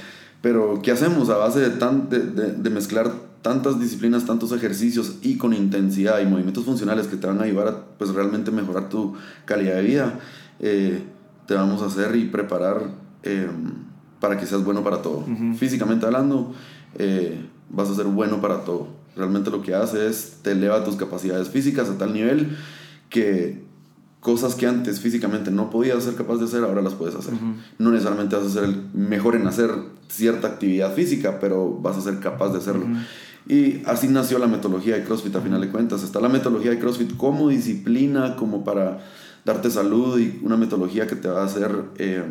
Pero, ¿qué hacemos a base de, tan, de, de, mezclar tantas disciplinas, tantos ejercicios y con intensidad y movimientos funcionales que te van a ayudar a pues, realmente mejorar tu calidad de vida? Eh, te vamos a hacer y preparar Em, para que seas bueno para todo. Físicamente hablando, eh, vas a ser bueno para todo. Realmente lo que hace es te eleva tus capacidades físicas a tal nivel que cosas que antes físicamente no podías ser capaz de hacer, ahora las puedes hacer. No necesariamente vas a ser el mejor en hacer cierta actividad física, pero vas a ser capaz de hacerlo. Y así nació la metodología de CrossFit a final de cuentas. Está la metodología de CrossFit como disciplina, como para darte salud y una metodología que te va a hacer... Eh,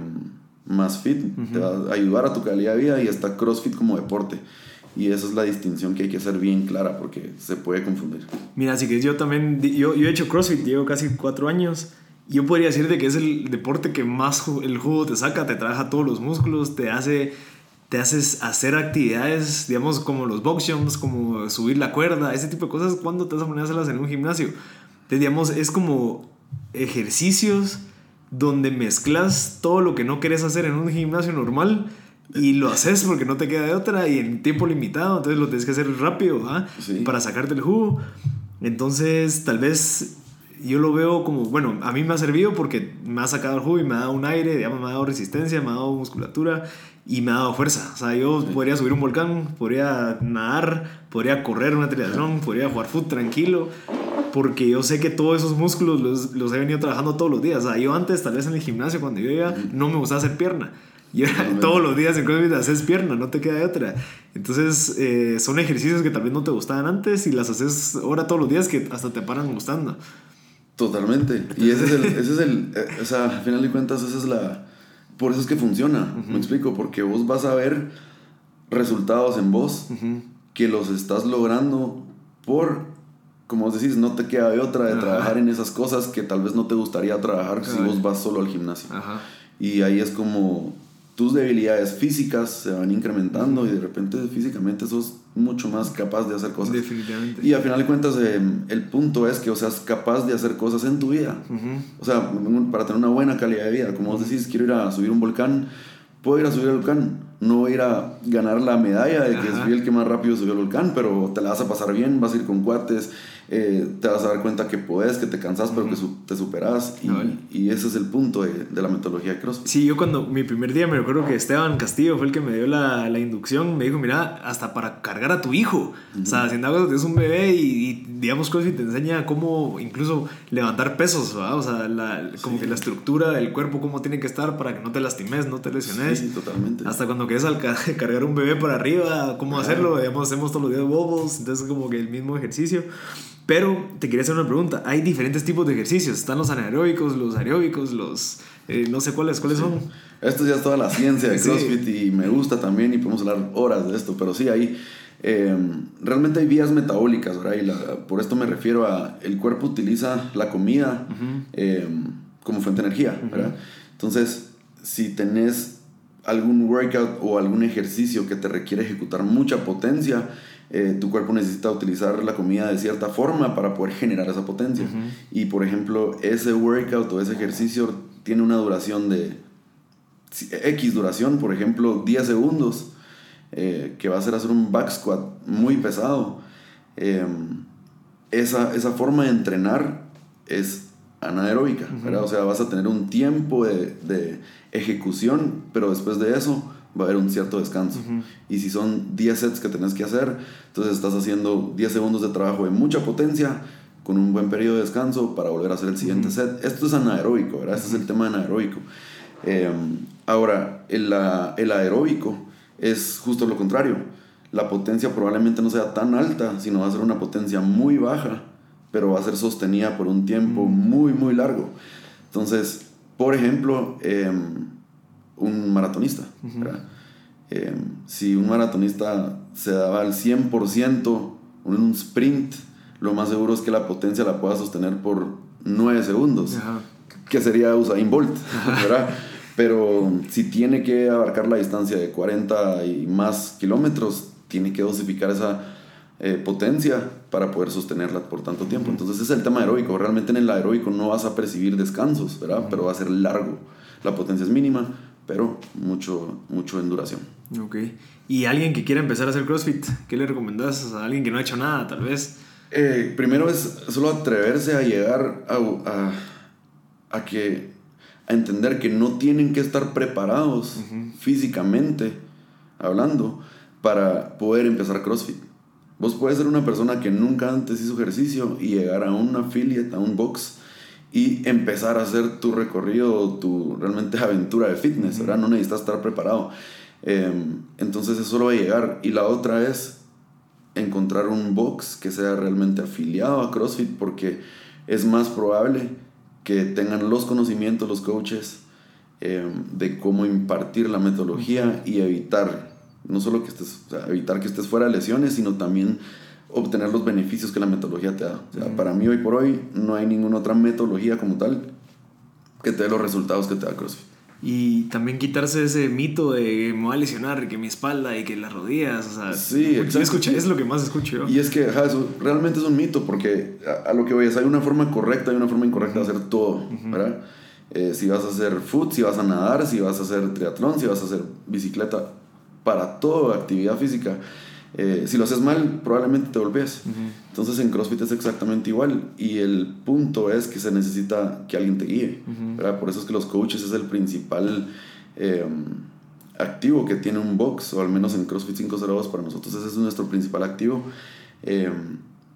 más fit, te va a ayudar a tu calidad de vida y está CrossFit como deporte. Y esa es la distinción que hay que hacer bien clara porque se puede confundir. Mira, así que yo también, yo, yo he hecho CrossFit, llevo casi cuatro años. Yo podría decirte que es el deporte que más el jugo te saca, te trabaja todos los músculos, te hace, te haces hacer actividades, digamos, como los box jumps, como subir la cuerda, ese tipo de cosas, cuando te vas a poner a hacerlas en un gimnasio. Entonces, digamos, es como ejercicios donde mezclas todo lo que no querés hacer en un gimnasio normal y lo haces porque no te queda de otra y en tiempo limitado, entonces lo tienes que hacer rápido ¿ah? para sacarte el jugo. Entonces, tal vez yo lo veo como, bueno, a mí me ha servido porque me ha sacado el jugo y me ha dado un aire, digamos, me ha dado resistencia, me ha dado musculatura y me ha dado fuerza. O sea, yo podría subir un volcán, podría nadar, podría correr una triatlón, podría jugar fútbol tranquilo porque yo sé que todos esos músculos los, los, he venido trabajando todos los días. O sea, yo antes, tal vez en el gimnasio, cuando yo iba, no me gustaba hacer pierna. Y todos los días en CrossFit haces pierna, no te queda de otra. Entonces, eh, son ejercicios que vez no te gustaban antes y las haces ahora todos los días que hasta te paran gustando. Totalmente. Y ese es el, ese es el eh, o sea, al final de cuentas, esa es la... Por eso es que funciona, me explico, porque vos vas a ver resultados en vos que los estás logrando por como vos decís, no te queda de otra de trabajar en esas cosas que tal vez no te gustaría trabajar si vos vas solo al gimnasio. Y ahí es como tus debilidades físicas se van incrementando y de repente físicamente sos mucho más capaz de hacer cosas. Definitivamente. Y al final de cuentas em, el punto es que o seas capaz de hacer cosas en tu vida. O sea, para tener una buena calidad de vida. Como vos decís, quiero ir a subir un volcán, puedo ir a subir el volcán no voy a ir a ganar la medalla de que es el que más rápido subió el volcán, pero te la vas a pasar bien, vas a ir con cuates, eh, te vas a dar cuenta que puedes, que te cansas, pero que te superas. Y, y, ese es el punto de, de, la metodología de CrossFit. Sí, yo cuando mi primer día me recuerdo que Esteban Castillo fue el que me dio la, la inducción. Me dijo, mira, hasta para cargar a tu hijo. O sea, si algo tienes un bebé y, digamos CrossFit te enseña cómo incluso levantar pesos, ¿verdad? O sea, la, como que la estructura del cuerpo, cómo tiene que estar para que no te lastimes, no te lesiones. Sí, totalmente. Hasta cuando quieres cargar un bebé para arriba, cómo hacerlo. Digamos, hacemos todos los días bobos, entonces como que el mismo ejercicio. Pero te quería hacer una pregunta. Hay diferentes tipos de ejercicios. Están los anaeróbicos, los aeróbicos, los... Eh, no sé cuáles, ¿cuáles son? Esto ya es toda la ciencia de CrossFit y me gusta también y podemos hablar horas de esto. Pero sí, hay... Eh, realmente hay vías metabólicas, ¿verdad? Y por esto me refiero a... El cuerpo utiliza la comida eh, como fuente de energía, ¿verdad? Entonces, si tenés algún workout o algún ejercicio que te requiere ejecutar mucha potencia, eh, tu cuerpo necesita utilizar la comida de cierta forma para poder generar esa potencia. Y por ejemplo, ese workout o ese ejercicio tiene una duración de X duración, por ejemplo, 10 segundos, eh, que va a ser hacer un back squat muy pesado. Em, esa, esa forma de entrenar es anaeróbica, O sea, vas a tener un tiempo de, de ejecución, pero después de eso va a haber un cierto descanso. Y si son 10 sets que tenés que hacer, entonces estás haciendo 10 segundos de trabajo de mucha potencia con un buen periodo de descanso para volver a hacer el siguiente set. Esto es anaeróbico, ¿verdad? Este es el tema anaeróbico. Em, ahora, el, el aeróbico es justo lo contrario. La potencia probablemente no sea tan alta, sino va a ser una potencia muy baja, pero va a ser sostenida por un tiempo muy, muy largo. Entonces, por ejemplo, eh, un maratonista. Eh, si un maratonista se daba al 100% en un sprint, lo más seguro es que la potencia la pueda sostener por 9 segundos, que sería Usain Bolt, Pero si tiene que abarcar la distancia de 40 y más kilómetros, tiene que dosificar esa eh, potencia para poder sostenerla por tanto tiempo. Entonces es el tema aeróbico. Realmente en el aeróbico no vas a percibir descansos, ¿verdad? Pero va a ser largo. La potencia es mínima, pero mucho, mucho en duración. Ok. ¿Y alguien que quiera empezar a hacer CrossFit, qué le recomendás a alguien que no ha hecho nada, tal vez? Eh, primero es solo atreverse a llegar a, a, que, a entender que no tienen que estar preparados físicamente hablando para poder empezar CrossFit. Vos puedes ser una persona que nunca antes hizo ejercicio y llegar a un affiliate, a un box y empezar a hacer tu recorrido, tu realmente aventura de fitness, ¿verdad? No necesitas estar preparado. Em, entonces eso lo va a llegar. Y la otra es encontrar un box que sea realmente afiliado a CrossFit porque es más probable que tengan los conocimientos, los coaches, em, de cómo impartir la metodología y evitar, no solo que estés, evitar que estés fuera de lesiones, sino también obtener los beneficios que la metodología te da. O sea, para mí hoy por hoy no hay ninguna otra metodología como tal que te dé los resultados que te da CrossFit. Y también quitarse ese mito de me voy a lesionar, que mi espalda y que las rodillas, o sea, sí, escucha, es lo que más escucho yo. Y es que eso realmente es un mito, porque a, lo que voy es, hay una forma correcta y una forma incorrecta de hacer todo, ¿verdad? Eh, si vas a hacer foot, si vas a nadar, si vas a hacer triatlón, si vas a hacer bicicleta, para toda actividad física eh, si lo haces mal, probablemente te golpees. Entonces en CrossFit es exactamente igual. Y el punto es que se necesita que alguien te guíe. Por eso es que los coaches es el principal eh, activo que tiene un box, o al menos en CrossFit 502 para nosotros ese es nuestro principal activo. Eh,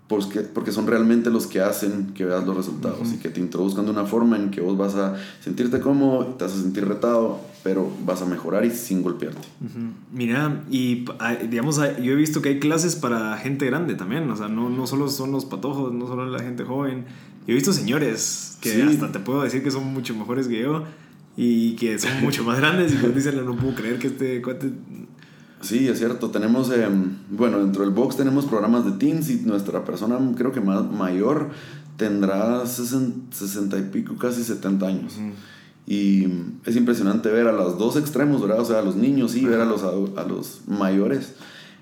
porque, porque son realmente los que hacen que veas los resultados y que te introduzcan de una forma en que vos vas a sentirte cómodo, te vas a sentir retado, pero vas a mejorar y sin golpearte. Mira, y digamos, yo he visto que hay clases para gente grande también, o sea, no, no solo son los patojos, no solo la gente joven. Yo he visto señores que hasta te puedo decir que son mucho mejores que yo y que son mucho más grandes y vos dicen, no puedo creer que este cuate Sí, es cierto. Tenemos, em, bueno, dentro del box tenemos programas de teens y nuestra persona, creo que más mayor, tendrá 60, y pico, casi 70 años. Y es impresionante ver a los dos extremos, ¿verdad? O sea, a los niños y ver a los, a, los mayores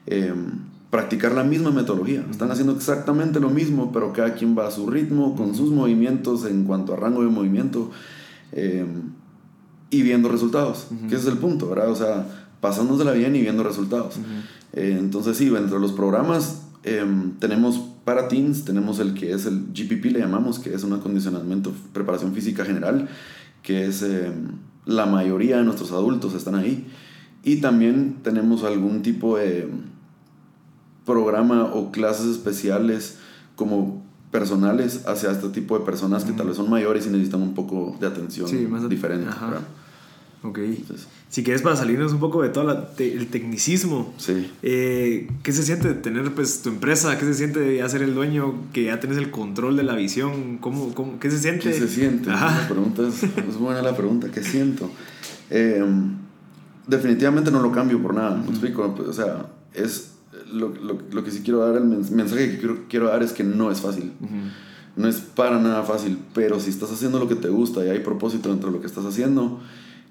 em, practicar la misma metodología. Están haciendo exactamente lo mismo, pero cada quien va a su ritmo, con sus movimientos en cuanto a rango de movimiento em, y viendo resultados. Que ese es el punto, ¿verdad? O sea, pasándosela bien y viendo resultados. Eh, entonces sí, entre los programas em, tenemos para teens, tenemos el que es el GPP, le llamamos, que es un acondicionamiento, preparación física general, que es em, la mayoría de nuestros adultos están ahí. Y también tenemos algún tipo de programa o clases especiales como personales hacia este tipo de personas que tal vez son mayores y necesitan un poco de atención diferente. Ok. si quieres para salirnos un poco de todo el tecnicismo, sí. Eh, ¿qué se siente tener pues, tu empresa? ¿Qué se siente de ya ser el dueño, que ya tienes el control de la visión? ¿Cómo, cómo, qué se siente? ¿Qué se siente? La pregunta es, es, buena la pregunta, ¿qué siento? Em, definitivamente no lo cambio por nada, ¿me explico? O sea, es lo, lo, lo, que sí quiero dar, el mensaje que quiero, quiero dar es que no es fácil. No es para nada fácil, pero si estás haciendo lo que te gusta y hay propósito dentro de lo que estás haciendo,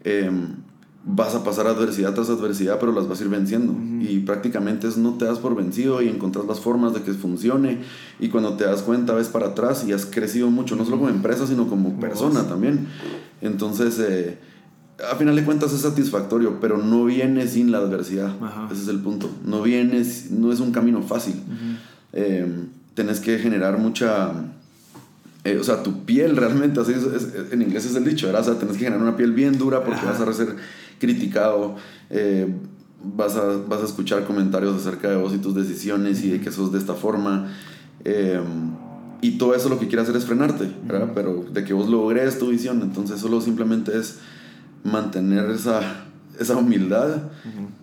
em, vas a pasar adversidad tras adversidad, pero las vas a ir venciendo. Y prácticamente es no te das por vencido y encontrar las formas de que funcione. Y cuando te das cuenta, ves para atrás y has crecido mucho, no solo como empresa, sino como persona también. Entonces, eh, a final de cuentas es satisfactorio, pero no viene sin la adversidad. Ese es el punto. No viene, no es un camino fácil. Eh, tenés que generar mucha... Eh, o sea, tu piel realmente, así es, en inglés es el dicho, ¿verdad? O sea, tenés que generar una piel bien dura porque vas a ser criticado, eh, vas, a, vas a escuchar comentarios acerca de vos y tus decisiones y de que sos de esta forma. y todo eso lo que quiere hacer es frenarte, ¿verdad? Pero de que vos logres tu visión, entonces solo simplemente es mantener esa, esa humildad,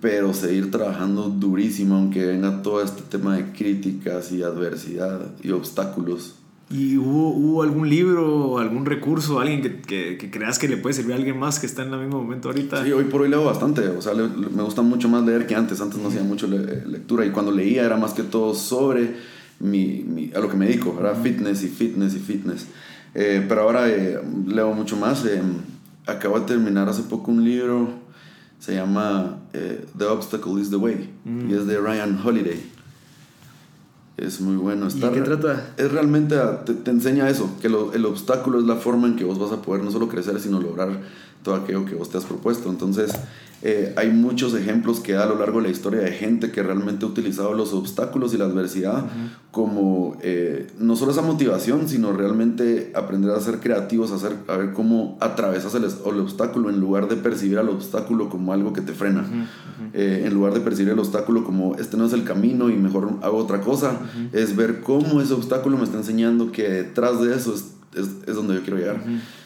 pero seguir trabajando durísimo, aunque venga todo este tema de críticas y adversidad y obstáculos. ¿Y hubo, hubo algún libro, algún recurso, alguien que, que, que, creas que le puede servir a alguien más que está en el mismo momento ahorita? Sí, hoy por hoy leo bastante. O sea, me gusta mucho más leer que antes. Antes no hacía mucho lectura y cuando leía era más que todo sobre mi, mi a lo que me dedico, era fitness y fitness y fitness. Eh, pero ahora eh, leo mucho más. Eh, acabo de terminar hace poco un libro, se llama eh, The Obstacle is the Way, y es de Ryan Holiday. Es muy bueno. Está ¿Y qué trata? Es realmente, te, te enseña eso, que lo, el obstáculo es la forma en que vos vas a poder no solo crecer, sino lograr todo aquello que vos te has propuesto. Entonces, eh, hay muchos ejemplos que da a lo largo de la historia de gente que realmente ha utilizado los obstáculos y la adversidad como eh, no solo esa motivación, sino realmente aprender a ser creativos, a, hacer, a ver cómo atravesas el, el, obstáculo en lugar de percibir al obstáculo como algo que te frena. Eh, en lugar de percibir el obstáculo como este no es el camino y mejor hago otra cosa, es ver cómo ese obstáculo me está enseñando que detrás de eso es, es, es donde yo quiero llegar.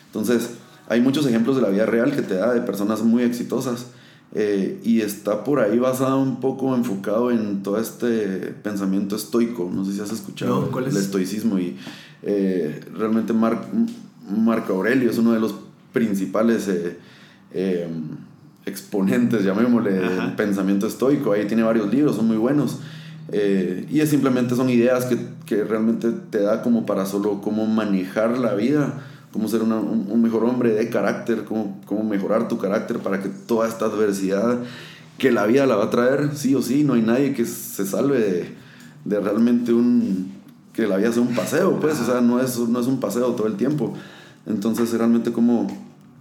Entonces, hay muchos ejemplos de la vida real que te da de personas muy exitosas eh, y está por ahí basado un poco enfocado en todo este pensamiento estoico. No sé si has escuchado el estoicismo. Y eh, realmente Marco Aurelio es uno de los principales eh, exponentes, llamémosle, del pensamiento estoico. Ahí tiene varios libros, son muy buenos. y es simplemente son ideas que, que realmente te da como para solo cómo manejar la vida cómo ser un, mejor hombre de carácter, cómo, cómo mejorar tu carácter para que toda esta adversidad que la vida la va a traer, sí o sí, no hay nadie que se salve de, de realmente un, que la vida sea un paseo, pues, o sea, no es, no es un paseo todo el tiempo. Entonces, realmente cómo,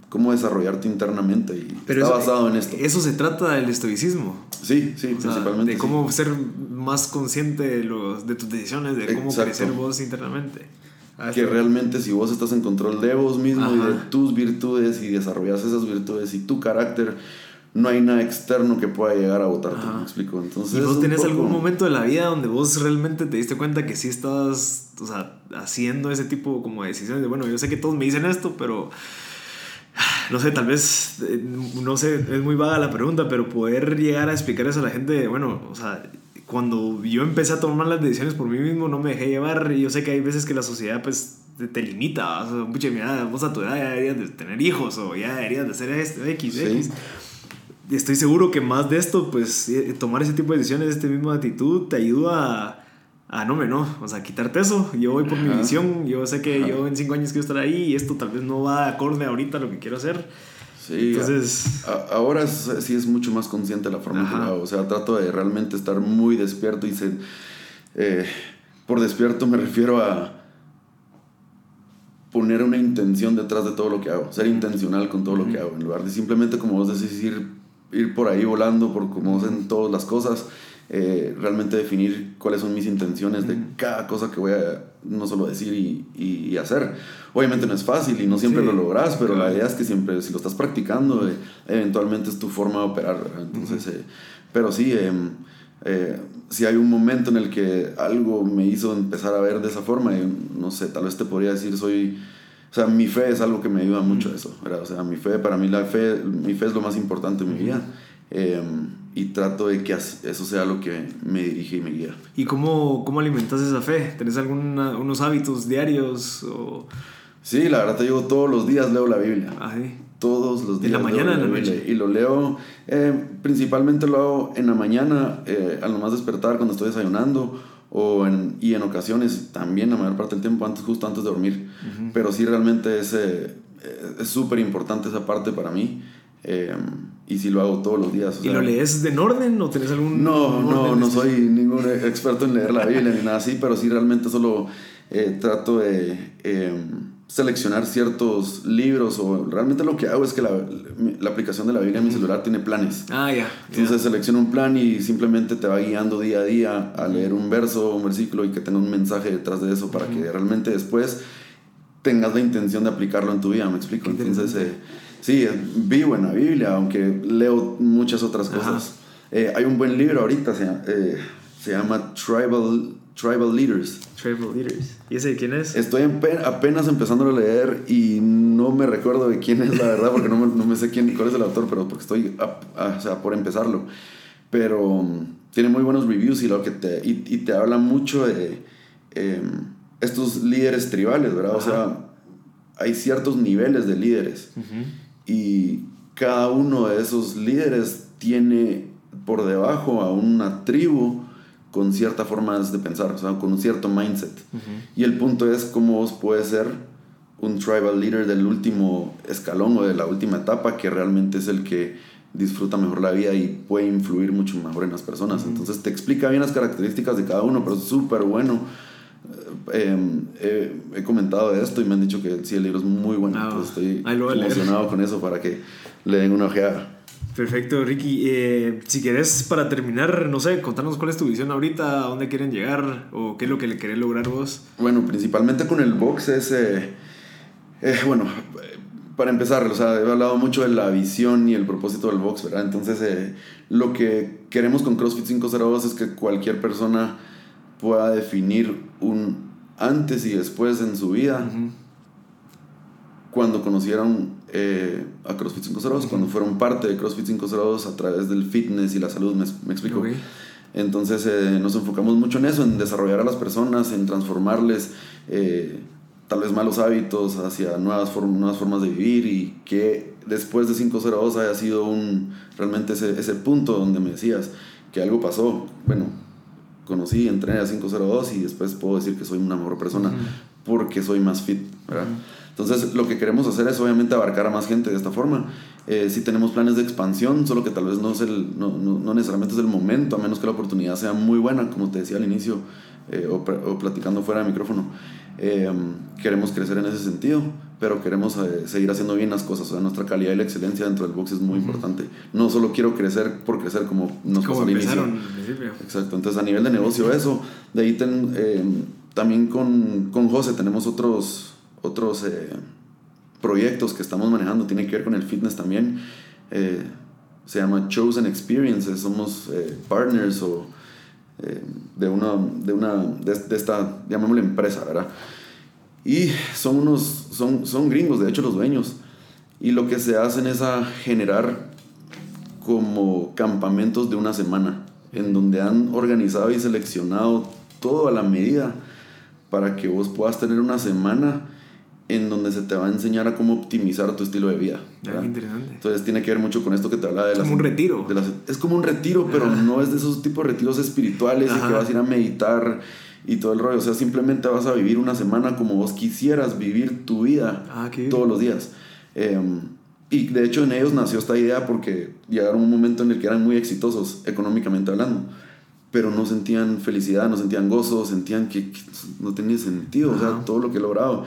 cómo desarrollarte internamente y está basado en esto. Eso se trata del estoicismo. Sí, sí, principalmente. De cómo ser más consciente de, los, de tus decisiones, de cómo crecer vos internamente. Que realmente si vos estás en control de vos mismo y de tus virtudes y desarrollas esas virtudes y tu carácter, no hay nada externo que pueda llegar a votarte, me explico. Entonces, ¿Y vos tenés algún momento de la vida donde vos realmente te diste cuenta que sí estabas, o sea, haciendo ese tipo como de decisiones de, bueno, yo sé que todos me dicen esto, pero no sé, tal vez, eh, no sé, es muy vaga la pregunta, pero poder llegar a explicar eso a la gente, bueno, o sea, cuando yo empecé a tomar las decisiones por mí mismo, no me dejé llevar. Y yo sé que hay veces que la sociedad, pues, te, limita. O sea, pucha, mira, vos a tu edad ya deberías de tener hijos o ya deberías de hacer esto, X, X. Y estoy seguro que más de esto, pues, eh, tomar ese tipo de decisiones, esta misma actitud, te ayuda a, a no, me no, o sea, quitarte eso. Yo voy por mi visión, yo sé que yo en cinco años quiero estar ahí y esto tal vez no va acorde ahorita a lo que quiero hacer Sí, Entonces, ahora sí es mucho más consciente la forma que hago. O sea, trato de realmente estar muy despierto y se, eh, por despierto me refiero a poner una intención detrás de todo lo que hago, ser intencional con todo lo que hago, en lugar de simplemente como vos decís ir, ir por ahí volando por como hacen todas las cosas. Eh, realmente definir cuáles son mis intenciones de cada cosa que voy a no solo decir y, y, hacer. Obviamente no es fácil y no siempre lo logras, pero la idea es que siempre, si lo estás practicando, eh, eventualmente es tu forma de operar. Entonces, eh, pero sí, em, si hay un momento en el que algo me hizo empezar a ver de esa forma, no sé, tal vez te podría decir, soy... O sea, mi fe es algo que me ayuda mucho a eso, ¿verdad? O sea, mi fe, para mí la fe, mi fe es lo más importante en mi vida. Y trato de que eso sea lo que me dirige y me guía. ¿Y cómo, cómo alimentas esa fe? ¿Tenés algunos hábitos diarios? O... Sí, la verdad te digo, todos los días leo la Biblia. Ah, sí. Todos los días. ¿En la mañana, en la, noche? Y lo leo, eh, principalmente lo hago en la mañana, eh, al nomás despertar cuando estoy desayunando, o en, y en ocasiones también la mayor parte del tiempo, antes, justo antes de dormir. Pero sí, realmente es eh, súper importante esa parte para mí. Eh, y si lo hago todos los días. ¿Y lo lees en orden o tenés algún.? No, no, no soy ningún experto en leer la Biblia ni nada así, pero sí realmente solo eh, trato de em, seleccionar ciertos libros o realmente lo que hago es que la, la aplicación de la Biblia en mi celular tiene planes. Ah, ya. Entonces selecciono un plan y simplemente te va guiando día a día a leer un verso, un versículo y que tenga un mensaje detrás de eso para que realmente después tengas la intención de aplicarlo en tu vida, ¿me explico? Entonces. Eh, Sí, vivo en la Biblia, aunque leo muchas otras cosas. Eh, hay un buen libro ahorita, se, eh, se llama Tribal, Tribal Leaders. Tribal Leaders. ¿Y ese de quién es? Estoy apenas empezando a leer y no me recuerdo de quién es la verdad, porque no me, no me sé quién, cuál es el autor, pero porque estoy o sea, por empezarlo. Pero um, tiene muy buenos reviews y, lo que te, y, y te habla mucho de em, estos líderes tribales, ¿verdad? O sea, hay ciertos niveles de líderes. Y cada uno de esos líderes tiene por debajo a una tribu con ciertas formas de pensar, o sea, con un cierto mindset. Y el punto es cómo vos puedes ser un tribal leader del último escalón o de la última etapa que realmente es el que disfruta mejor la vida y puede influir mucho mejor en las personas. Entonces te explica bien las características de cada uno, pero es súper bueno Em, he comentado de esto y me han dicho que sí, el libro es muy bueno. Ah, estoy emocionado con eso para que le den una ojeada. Perfecto, Ricky. Eh, si querés, para terminar, no sé, contarnos cuál es tu visión ahorita, a dónde quieren llegar o qué es lo que le querés lograr vos. Bueno, principalmente con el box es, eh, eh, bueno, para empezar, o sea, he hablado mucho de la visión y el propósito del box, ¿verdad? Entonces, lo que queremos con CrossFit 502 es que cualquier persona pueda definir un antes y después en su vida. Cuando conocieron eh, a CrossFit 502, cuando fueron parte de CrossFit 502 a través del fitness y la salud, me, explico. Entonces eh, nos enfocamos mucho en eso, en desarrollar a las personas, en transformarles eh, tal vez malos hábitos hacia nuevas, nuevas formas de vivir y que después de 502 haya sido un, realmente ese, ese punto donde me decías que algo pasó. Bueno, conocí, entrené a 502 y después puedo decir que soy una mejor persona porque soy más fit, ¿verdad? Entonces, lo que queremos hacer es obviamente abarcar a más gente de esta forma. Eh, si tenemos planes de expansión, solo que tal vez no, es el, no, no, necesariamente es el momento, a menos que la oportunidad sea muy buena, como te decía al inicio, eh, o, o, platicando fuera de micrófono. Eh, queremos crecer en ese sentido, pero queremos eh, seguir haciendo bien las cosas. O sea, nuestra calidad y la excelencia dentro del box es muy importante. No solo quiero crecer por crecer como nos como pasó al inicio. Exacto. Entonces, a nivel de negocio, eso. De ahí eh, también con, con José tenemos otros, otros proyectos que estamos manejando. Tiene que ver con el fitness también. se llama Chosen Experiences. Somos partners o eh, de una, de, una de, esta, llamémosle empresa, ¿verdad? Y son unos, son, son gringos, de hecho los dueños. Y lo que se hacen es a generar como campamentos de una semana, en donde han organizado y seleccionado todo a la medida para que vos puedas tener una semana en donde se te va a enseñar a cómo optimizar tu estilo de vida. Ah, interesante. Entonces tiene que ver mucho con esto que te habla de Es como un retiro. es como un retiro, pero no es de esos tipos de retiros espirituales y que vas a ir a meditar y todo el rollo. O sea, simplemente vas a vivir una semana como vos quisieras vivir tu vida ah, todos los días. Em, y de hecho en ellos nació esta idea porque llegaron un momento en el que eran muy exitosos económicamente hablando pero no sentían felicidad, no sentían gozo, sentían que, no tenía sentido, o sea, todo lo que he logrado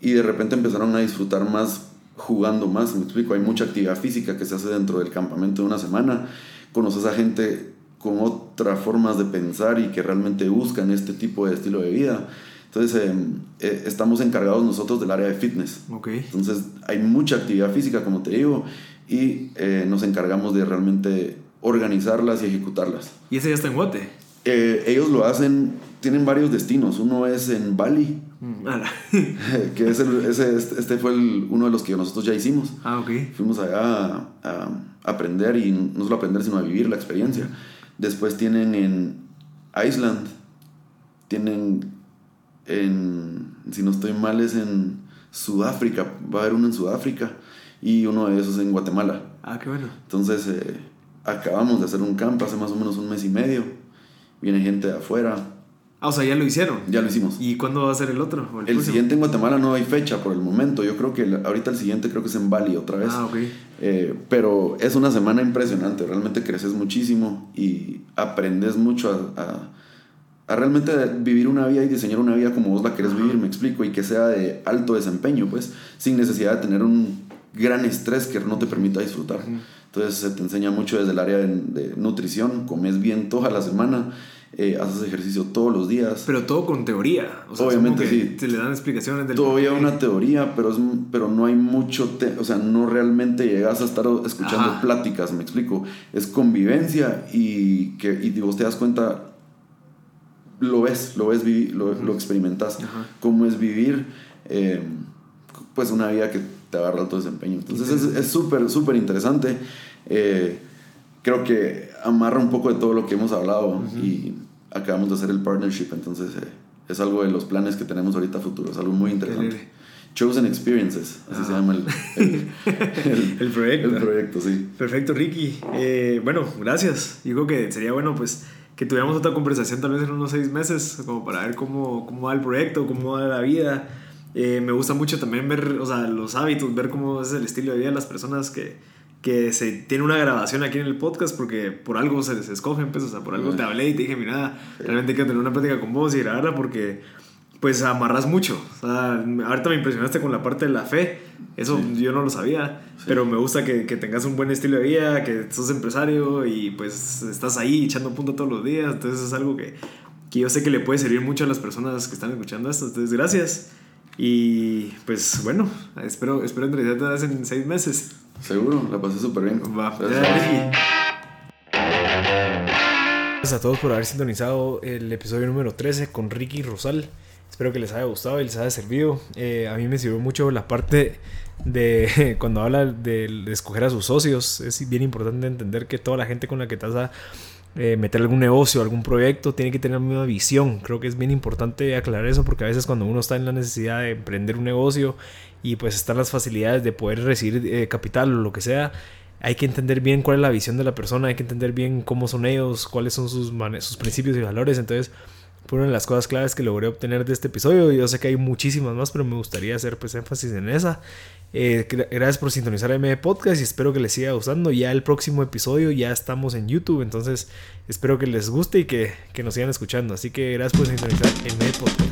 y de repente empezaron a disfrutar más jugando más, me explico, hay mucha actividad física que se hace dentro del campamento de una semana, conoces a gente con otras formas de pensar y que realmente buscan este tipo de estilo de vida. Entonces, em, eh, estamos encargados nosotros del área de fitness. Okay. Entonces, hay mucha actividad física, como te digo, y eh, nos encargamos de realmente organizarlas y ejecutarlas. ¿Y ese ya está en Guate? Eh, ellos lo hacen, tienen varios destinos. Uno es en Bali, Mm, que es el, ese, este, este fue el, uno de los que nosotros ya hicimos. ah, ok. Fuimos allá a, a aprender y no solo aprender, sino a vivir la experiencia. Después tienen en Iceland, tienen en, si no estoy mal, es en Sudáfrica, va a haber uno en Sudáfrica y uno de esos en Guatemala. Ah, qué bueno. Entonces, eh, acabamos de hacer un camp hace más o menos un mes y medio. Viene gente de afuera. Ah, o sea, ya lo hicieron. Ya lo hicimos. ¿Y cuándo va a ser el otro? ¿O El próximo? siguiente en Guatemala no hay fecha por el momento. Yo creo que el- ahorita el siguiente creo que es en Bali otra vez. Ah, ok. Eh, pero es una semana impresionante. Realmente creces muchísimo y aprendes mucho a, a- a realmente vivir una vida y diseñar una vida como vos la querés vivir, me explico, y que sea de alto desempeño, pues, sin necesidad de tener un gran estrés que no te permita disfrutar. Entonces se te enseña mucho desde el área de, de nutrición, comes bien toda la semana, eh, haces ejercicio todos los días. Pero todo con teoría. O sea, Obviamente, sí. Te le dan explicaciones del. Todavía una teoría, pero, es, pero no hay mucho, te- o sea, no realmente llegas a estar escuchando Ajá. pláticas, me explico. Es convivencia y que y vos te das cuenta, lo ves, lo ves, lo, lo experimentas, Ajá. cómo es vivir, eh, pues una vida que te agarra alto desempeño. Entonces es- es súper, súper interesante. Eh, creo que amarra un poco de todo lo que hemos hablado y acabamos de hacer el partnership, entonces eh, es algo de los planes que tenemos ahorita a futuro, es algo muy interesante. Chosen Experiences, así se llama el, el, el- El proyecto. el proyecto, sí. Perfecto, Ricky. Eh, bueno, gracias. Yo creo que sería bueno, pues, que tuviéramos otra conversación tal vez en unos seis meses, como para ver cómo, cómo va el proyecto, cómo va la vida. Eh, me gusta mucho también ver, o sea, los hábitos, ver cómo es el estilo de vida de las personas que, que se tiene una grabación aquí en el podcast, porque por algo se les escogen, pues, o sea, por algo te hablé y te dije, mira, realmente quiero tener una plática con vos y grabarla porque pues amarras mucho. O sea, ahorita me impresionaste con la parte de la fe. Eso yo no lo sabía. Pero me gusta que, que tengas un buen estilo de vida, que sos empresario y pues estás ahí echando punto todos los días. Entonces es algo que, que yo sé que le puede servir mucho a las personas que están escuchando esto. Entonces gracias. Y pues bueno, espero, espero entrevistarte en seis meses. Seguro, la pasé súper bien. Va, Gracias. a todos por haber sintonizado el episodio número 13 con Ricky Rosal. Espero que les haya gustado y les haya servido. Eh, a mí me sirvió mucho la parte de cuando habla de, de escoger a sus socios. Es bien importante entender que toda la gente con la que te vas a eh, meter algún negocio, algún proyecto, tiene que tener la misma visión. Creo que es bien importante aclarar eso porque a veces cuando uno está en la necesidad de emprender un negocio y pues están las facilidades de poder recibir eh, capital o lo que sea, hay que entender bien cuál es la visión de la persona, hay que entender bien cómo son ellos, cuáles son sus, sus principios y valores. Entonces, fue una de las cosas claves que logré obtener de este episodio. Yo sé que hay muchísimas más, pero me gustaría hacer pues, énfasis en esa. Eh, gra- gracias por sintonizar MD Podcast y espero que les siga gustando. Ya el próximo episodio ya estamos en YouTube, entonces espero que les guste y que, que nos sigan escuchando. Así que gracias por sintonizar MD Podcast.